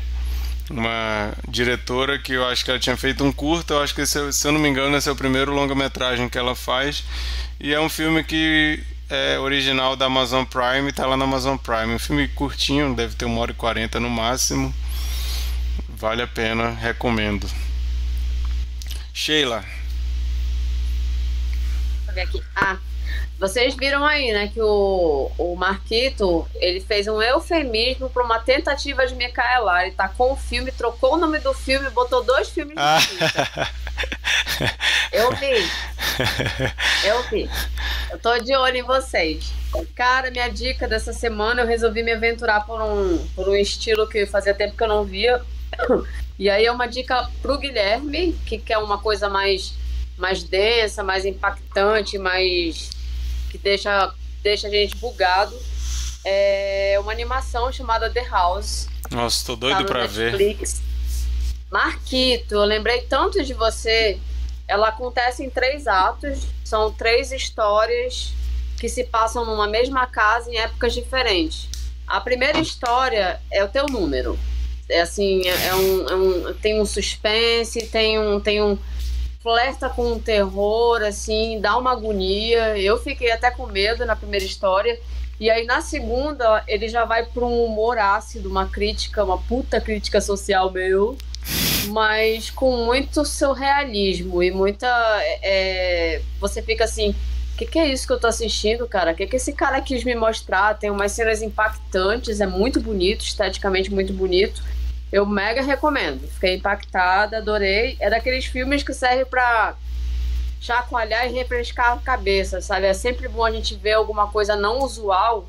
Uma diretora que eu acho que ela tinha feito um curto, eu acho que se eu, se eu não me engano esse é o primeiro longa-metragem que ela faz. E é um filme que é original da Amazon Prime, está lá na Amazon Prime. Um filme curtinho, deve ter uma hora e quarenta no máximo. Vale a pena, recomendo. Sheila. Eu ver aqui. Ah, vocês viram aí, né, que o, o Marquito, ele fez um eufemismo para uma tentativa de Micaela. Ele tá com o filme, trocou o nome do filme, botou dois filmes ah. Eu vi. Eu vi. Eu tô de olho em vocês. Cara, minha dica dessa semana, eu resolvi me aventurar por um, por um estilo que fazia tempo que eu não via. E aí é uma dica pro Guilherme, que quer uma coisa mais, mais densa, mais impactante, mais que deixa, deixa a gente bugado. É uma animação chamada The House. Nossa, tô doido tá pra Netflix. ver. Marquito, eu lembrei tanto de você. Ela acontece em três atos, são três histórias que se passam numa mesma casa em épocas diferentes. A primeira história é o teu número. É assim, é, é um, é um tem um suspense, tem um, tem um flerta com terror, assim, dá uma agonia. Eu fiquei até com medo na primeira história. E aí na segunda ele já vai para um humor ácido, uma crítica, uma puta crítica social meu, mas com muito surrealismo e muita. É, você fica assim. O que, que é isso que eu tô assistindo, cara? O que, que esse cara quis me mostrar? Tem umas cenas impactantes, é muito bonito, esteticamente muito bonito. Eu mega recomendo. Fiquei impactada, adorei. É daqueles filmes que serve para chacoalhar e refrescar a cabeça, sabe? É sempre bom a gente ver alguma coisa não usual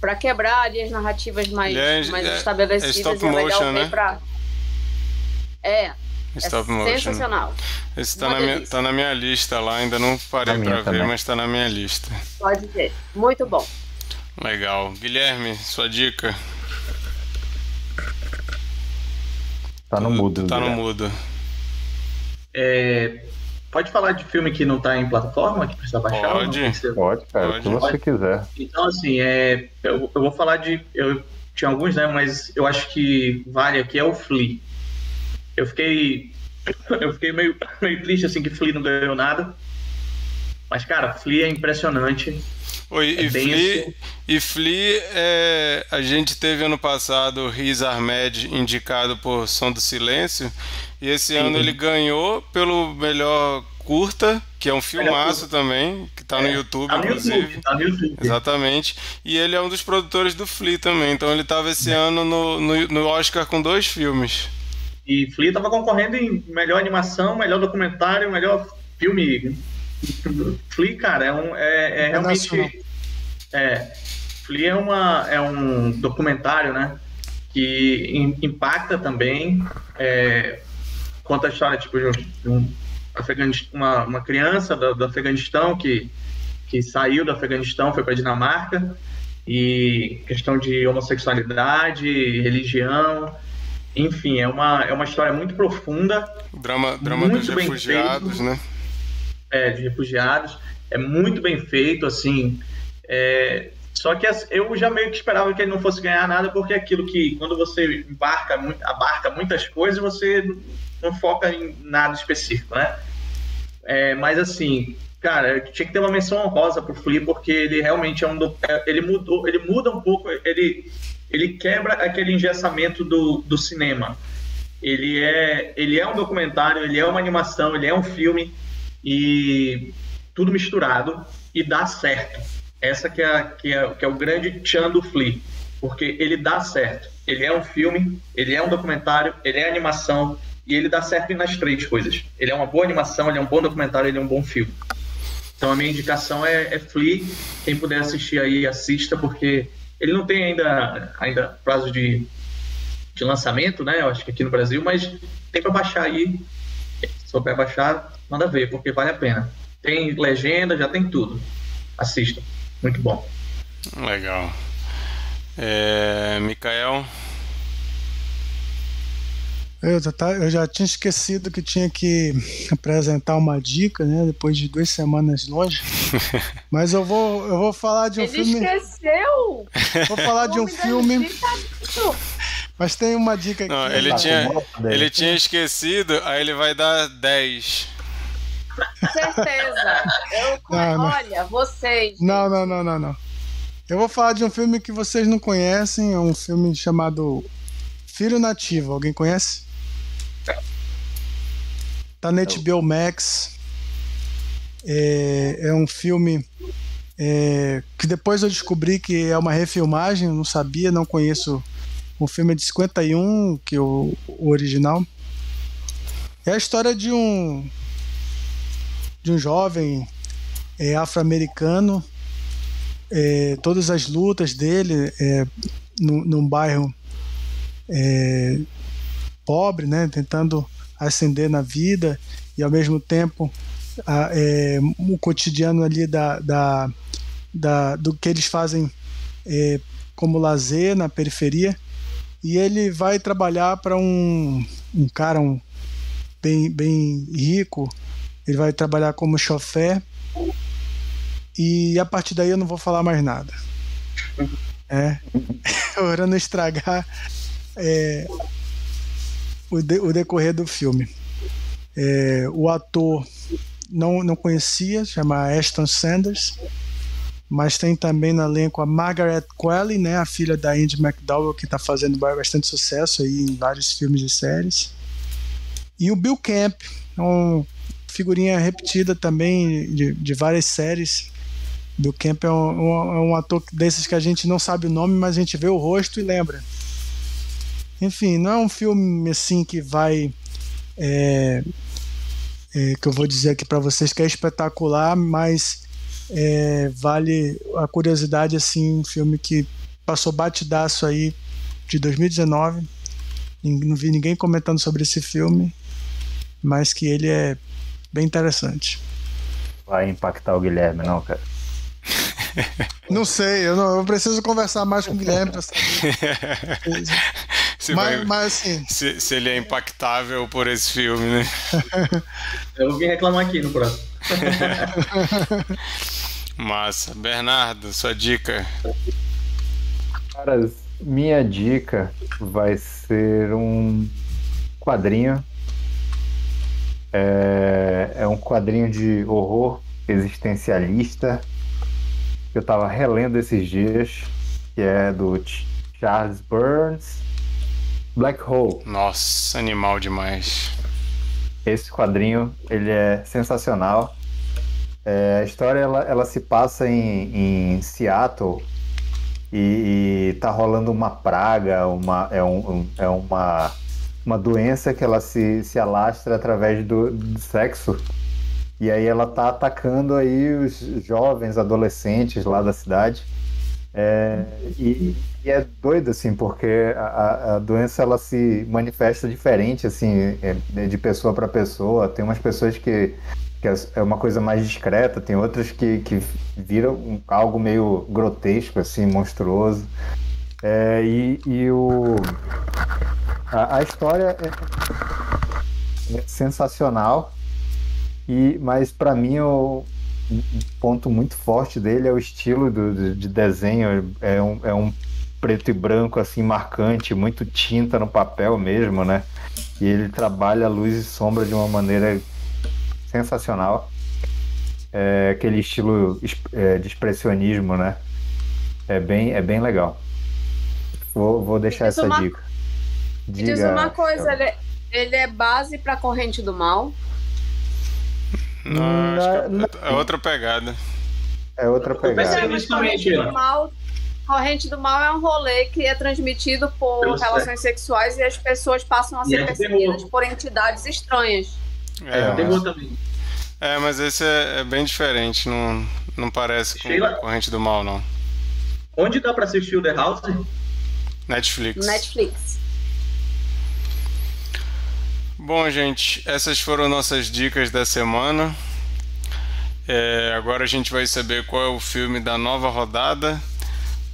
para quebrar ali as narrativas mais, é, mais é, estabelecidas. É stop motion, né? Pra... É. Stop é motion. sensacional. Esse tá na, minha, tá na minha lista lá, ainda não parei para ver, mas tá na minha lista. Pode ver. Muito bom. Legal. Guilherme, sua dica. Tá no mudo. Tá no mudo. É, pode falar de filme que não tá em plataforma, que precisa baixar? Pode, pode, cara, pode. o que você quiser. Então, assim, é, eu, eu vou falar de. Eu tinha alguns, né? Mas eu acho que vale aqui é o Flea. Eu fiquei. *laughs* Eu fiquei meio, meio triste assim que Flea não ganhou nada. Mas, cara, Flea é impressionante. Oi, é e, Flea, e Flea, é, a gente teve ano passado Riz Ahmed indicado por Som do Silêncio, e esse Sim. ano ele ganhou pelo melhor curta, que é um filmaço também, que está é, no YouTube, tá no inclusive. YouTube, tá no YouTube. Exatamente. E ele é um dos produtores do Flea também, então ele estava esse ano no, no, no, Oscar com dois filmes. E Flea estava concorrendo em melhor animação, melhor documentário, melhor filme Flea, cara, é, um, é, é realmente. É, Flea é, uma, é um documentário, né? Que impacta também. É, conta a história tipo, de um, uma, uma criança do, do Afeganistão que, que saiu do Afeganistão, foi para Dinamarca. E questão de homossexualidade, religião. Enfim, é uma, é uma história muito profunda. Drama, drama dos refugiados, né? É, de refugiados. É muito bem feito, assim. É, só que eu já meio que esperava que ele não fosse ganhar nada, porque é aquilo que quando você embarca, abarca muitas coisas, você não foca em nada específico, né? É, mas assim, cara, tinha que ter uma menção honrosa pro Flea, porque ele realmente é um do, é, ele mudou, ele muda um pouco, ele ele quebra aquele engessamento do, do cinema. Ele é ele é um documentário, ele é uma animação, ele é um filme e tudo misturado e dá certo. Essa que é, que é, que é o grande tchan do Flea, porque ele dá certo. Ele é um filme, ele é um documentário, ele é animação e ele dá certo nas três coisas. Ele é uma boa animação, ele é um bom documentário, ele é um bom filme. Então a minha indicação é, é Flea. Quem puder assistir aí, assista, porque ele não tem ainda, ainda prazo de, de lançamento, né? Eu acho que aqui no Brasil, mas tem para baixar aí. Se souber baixar, manda ver, porque vale a pena. Tem legenda, já tem tudo. Assista. Muito bom. Legal. É, Mikael? Eu já, tá, eu já tinha esquecido que tinha que apresentar uma dica, né? Depois de duas semanas longe. *laughs* Mas eu vou, eu vou falar de um Ele filme. Ele esqueceu! Vou falar de um filme. Mas tem uma dica aqui. Não, ele, tinha, ele tinha esquecido, aí ele vai dar 10. Certeza. Eu, *laughs* não, olha, não. vocês. Não, não, não, não, não. Eu vou falar de um filme que vocês não conhecem, é um filme chamado Filho Nativo. Alguém conhece? Tá na HBO Max. É, é um filme é, que depois eu descobri que é uma refilmagem, não sabia, não conheço o filme de 51, que é o, o original. É a história de um de um jovem é, afro-americano, é, todas as lutas dele é, no, num bairro é, pobre, né, tentando ascender na vida e ao mesmo tempo a, é, o cotidiano ali da, da, da, do que eles fazem é, como lazer na periferia e ele vai trabalhar para um, um cara um, bem, bem rico. Ele vai trabalhar como chofé e a partir daí eu não vou falar mais nada. É. *laughs* Para não estragar é, o, de, o decorrer do filme. É, o ator não, não conhecia, chama Ashton Sanders, mas tem também no elenco a Margaret Qualley, né, a filha da Andy McDowell, que está fazendo bastante sucesso aí em vários filmes e séries. E o Bill Camp, uma figurinha repetida também de, de várias séries. Bill Camp é um, um, é um ator desses que a gente não sabe o nome, mas a gente vê o rosto e lembra. Enfim, não é um filme assim que vai é, é, que eu vou dizer aqui para vocês que é espetacular, mas é, vale a curiosidade assim, um filme que passou batidaço aí de 2019. Não vi ninguém comentando sobre esse filme, mas que ele é bem interessante. Vai impactar o Guilherme, não, cara? *laughs* Não sei, eu, não, eu preciso conversar mais com o Guilherme para saber. *laughs* se, mas, vai, mas, assim, se, se, ele é impactável por esse filme, né? *laughs* Eu vim reclamar aqui no próximo. *laughs* Massa. Bernardo, sua dica. Minha dica vai ser um quadrinho. É, é um quadrinho de horror existencialista que eu estava relendo esses dias, que é do Charles Burns, Black Hole. Nossa, animal demais. Esse quadrinho, ele é sensacional. É, a história, ela, ela se passa em, em Seattle e, e tá rolando uma praga, uma, é, um, é uma, uma doença que ela se, se alastra através do, do sexo e aí ela tá atacando aí os jovens, adolescentes lá da cidade. É, e, e, é doido, assim, porque a, a, doença ela se manifesta diferente, assim, é, de pessoa para pessoa. Tem umas pessoas que, que é uma coisa mais discreta, tem outras que, que viram algo meio grotesco, assim, monstruoso. É, e, e o, a, a história é, é sensacional. E, mas para mim o um ponto muito forte dele é o estilo do, de desenho. É um, é um preto e branco assim marcante, muito tinta no papel mesmo, né? E ele trabalha luz e sombra de uma maneira sensacional. É aquele estilo é, de expressionismo, né? É bem, é bem legal. Vou, vou deixar essa uma, dica. Diga, diz uma coisa, ele, é, ele é base para corrente do mal. Não, não, é, é outra pegada. É outra pegada. Corrente do, mal, corrente do mal é um rolê que é transmitido por Pelo relações certo. sexuais e as pessoas passam a ser é perseguidas por entidades estranhas. É, é, também. É, mas esse é, é, bem diferente, não, não parece com Sheila, corrente do mal, não. Onde dá pra assistir o The House? Netflix. Netflix. Bom, gente, essas foram nossas dicas da semana. É, agora a gente vai saber qual é o filme da nova rodada.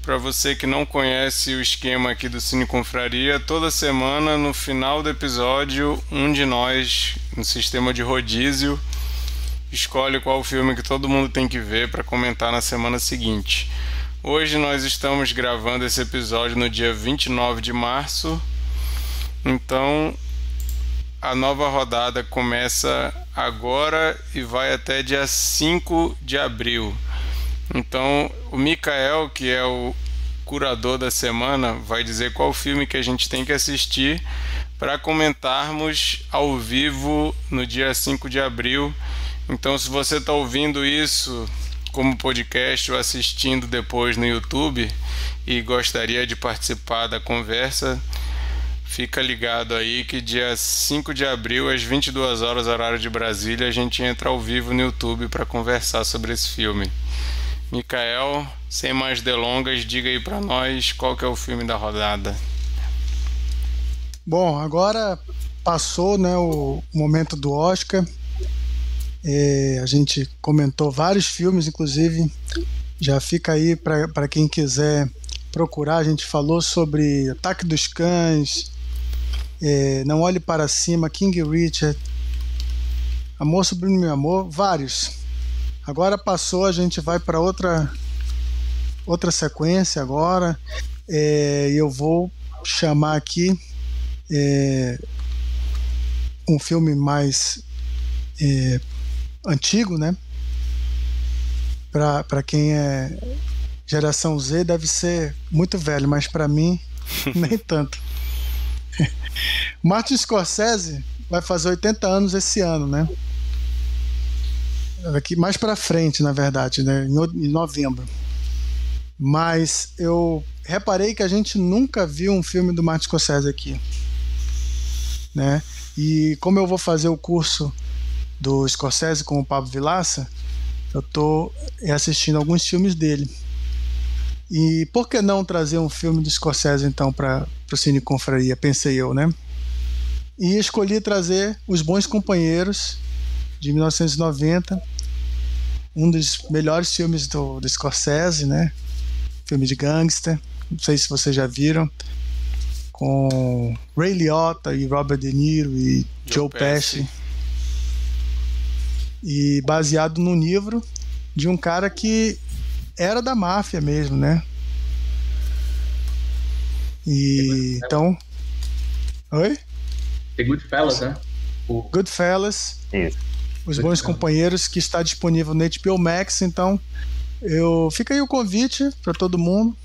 Para você que não conhece o esquema aqui do Cine Confraria, toda semana no final do episódio, um de nós, no sistema de rodízio, escolhe qual filme que todo mundo tem que ver para comentar na semana seguinte. Hoje nós estamos gravando esse episódio no dia 29 de março. Então, a nova rodada começa agora e vai até dia 5 de abril. Então, o Mikael, que é o curador da semana, vai dizer qual filme que a gente tem que assistir para comentarmos ao vivo no dia 5 de abril. Então, se você está ouvindo isso como podcast ou assistindo depois no YouTube e gostaria de participar da conversa, fica ligado aí que dia 5 de abril, às 22 horas, horário de Brasília, a gente entra ao vivo no YouTube para conversar sobre esse filme. Mikael, sem mais delongas, diga aí para nós qual que é o filme da rodada. Bom, agora passou né, o momento do Oscar. É, a gente comentou vários filmes, inclusive. Já fica aí para quem quiser procurar. A gente falou sobre Ataque dos Cães, é, Não Olhe Para Cima, King Richard, Amor Sublime Meu Amor, vários. Agora passou, a gente vai para outra outra sequência agora. É, eu vou chamar aqui é, um filme mais é, antigo, né? Para quem é geração Z deve ser muito velho, mas para mim *laughs* nem tanto. *laughs* Martin Scorsese vai fazer 80 anos esse ano, né? Aqui mais para frente, na verdade, né? Em novembro. Mas eu reparei que a gente nunca viu um filme do Martin Scorsese aqui, né? E como eu vou fazer o curso do Scorsese com o Pablo Vilaça, eu estou assistindo alguns filmes dele. E por que não trazer um filme do Scorsese então para o Cine Confraria, pensei eu, né? E escolhi trazer Os Bons Companheiros, de 1990, um dos melhores filmes do, do Scorsese, né? Filme de gangster, não sei se vocês já viram com Ray Liotta e Robert De Niro e Joe, Joe Pesci. Pesci. E baseado num livro de um cara que era da máfia mesmo, né? E então. Oi? The Goodfellas, né? O... Goodfellas. Isso. Os Bons Companheiros, que está disponível no HBO Max, então eu fica aí o convite para todo mundo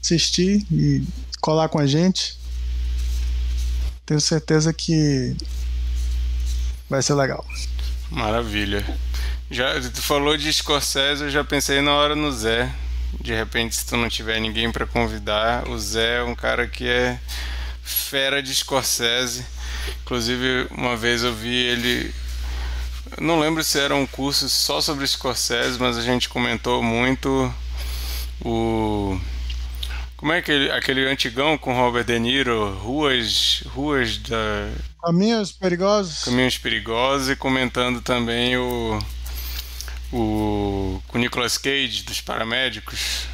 assistir e colar com a gente. Tenho certeza que vai ser legal. Maravilha. Já tu falou de Scorsese, eu já pensei na hora no Zé. De repente, se tu não tiver ninguém para convidar, o Zé é um cara que é fera de Scorsese. Inclusive, uma vez eu vi ele não lembro se era um curso só sobre Scorsese, mas a gente comentou muito o como é aquele, aquele antigão com Robert De Niro, Ruas, Ruas da. Caminhos Perigosos? Caminhos Perigosos, e comentando também o. o com Nicolas Cage, dos Paramédicos.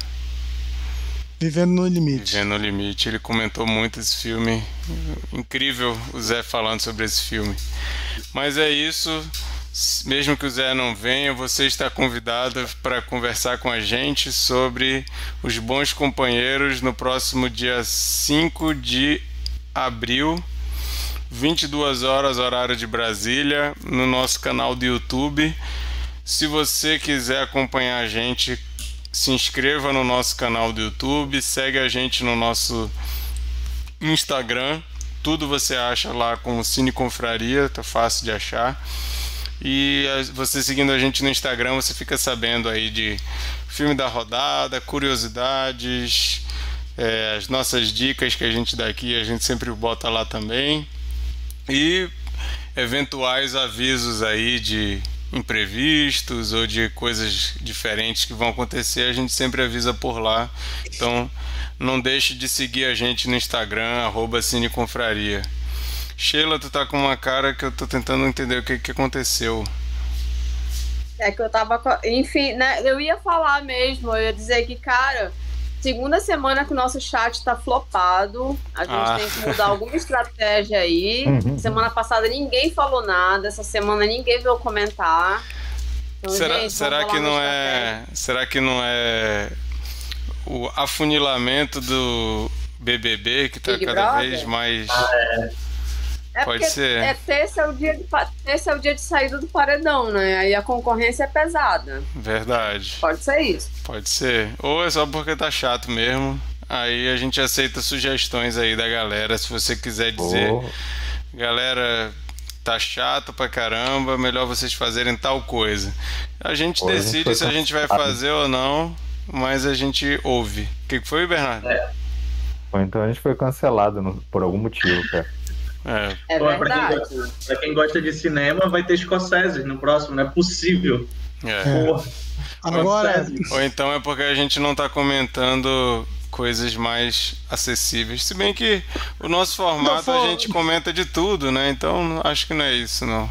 Vivendo no Limite. Vivendo no Limite. Ele comentou muito esse filme. Incrível o Zé falando sobre esse filme. Mas é isso. Mesmo que o Zé não venha, você está convidado para conversar com a gente sobre os bons companheiros no próximo dia 5 de abril, 22 horas, horário de Brasília, no nosso canal do YouTube. Se você quiser acompanhar a gente, se inscreva no nosso canal do YouTube, segue a gente no nosso Instagram. Tudo você acha lá com Cine Confraria, tá fácil de achar. E você seguindo a gente no Instagram, você fica sabendo aí de filme da rodada, curiosidades, é, as nossas dicas que a gente dá aqui, a gente sempre bota lá também. E eventuais avisos aí de imprevistos ou de coisas diferentes que vão acontecer, a gente sempre avisa por lá. Então não deixe de seguir a gente no Instagram, Cineconfraria. Sheila, tu tá com uma cara que eu tô tentando entender o que, que aconteceu. É que eu tava. Enfim, né? Eu ia falar mesmo, eu ia dizer que, cara, segunda semana que o nosso chat tá flopado. A gente ah. tem que mudar alguma estratégia aí. Uhum. Semana passada ninguém falou nada, essa semana ninguém veio comentar. Então, será gente, será que não é. Será que não é o afunilamento do BBB que tá Big cada Brother? vez mais. Ah, é é Pode ser. É, terça, é o dia de, terça é o dia de saída do paredão, né? Aí a concorrência é pesada. Verdade. Pode ser isso. Pode ser. Ou é só porque tá chato mesmo. Aí a gente aceita sugestões aí da galera, se você quiser dizer. Oh. Galera, tá chato pra caramba, melhor vocês fazerem tal coisa. A gente decide a gente se a gente vai fazer ou não, mas a gente ouve. O que foi, Bernardo? É. Ou então a gente foi cancelado no, por algum motivo, cara. É, é Pô, verdade. Pra quem, gosta, pra quem, gosta, de cinema, vai ter Scorsese no próximo, não é possível. É. Porra. Agora. Ou então é porque a gente não tá comentando coisas mais acessíveis. Se bem que o nosso formato for... a gente comenta de tudo, né? Então acho que não é isso, não.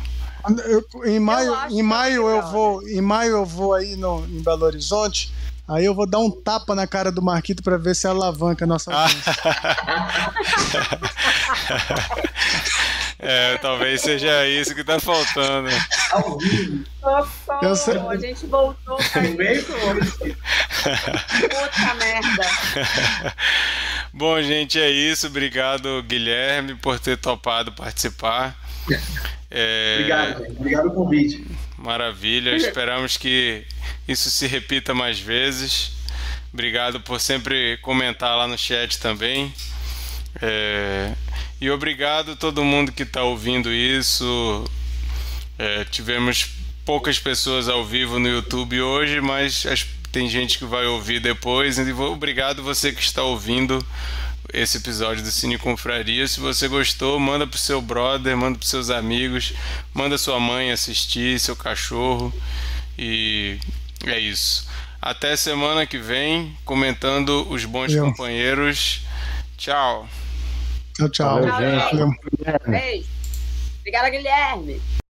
Eu, em maio, eu em maio eu vou, em maio eu vou aí no, em Belo Horizonte. Aí eu vou dar um tapa na cara do Marquito para ver se alavanca a nossa audiência. *laughs* É, talvez seja isso que tá faltando. Eu sei. A gente voltou *laughs* pra Puta merda. *laughs* Bom, gente, é isso. Obrigado, Guilherme, por ter topado participar. É... Obrigado, obrigado pelo convite. Maravilha, esperamos que isso se repita mais vezes. Obrigado por sempre comentar lá no chat também. É... E obrigado a todo mundo que está ouvindo isso. É, tivemos poucas pessoas ao vivo no YouTube hoje, mas as, tem gente que vai ouvir depois. E obrigado você que está ouvindo esse episódio do Cine Confraria. Se você gostou, manda pro seu brother, manda pros seus amigos, manda sua mãe assistir, seu cachorro. E é isso. Até semana que vem, comentando os bons Eu. companheiros. Tchau. Tchau, tchau. Valeu, gente. Obrigada, Guilherme.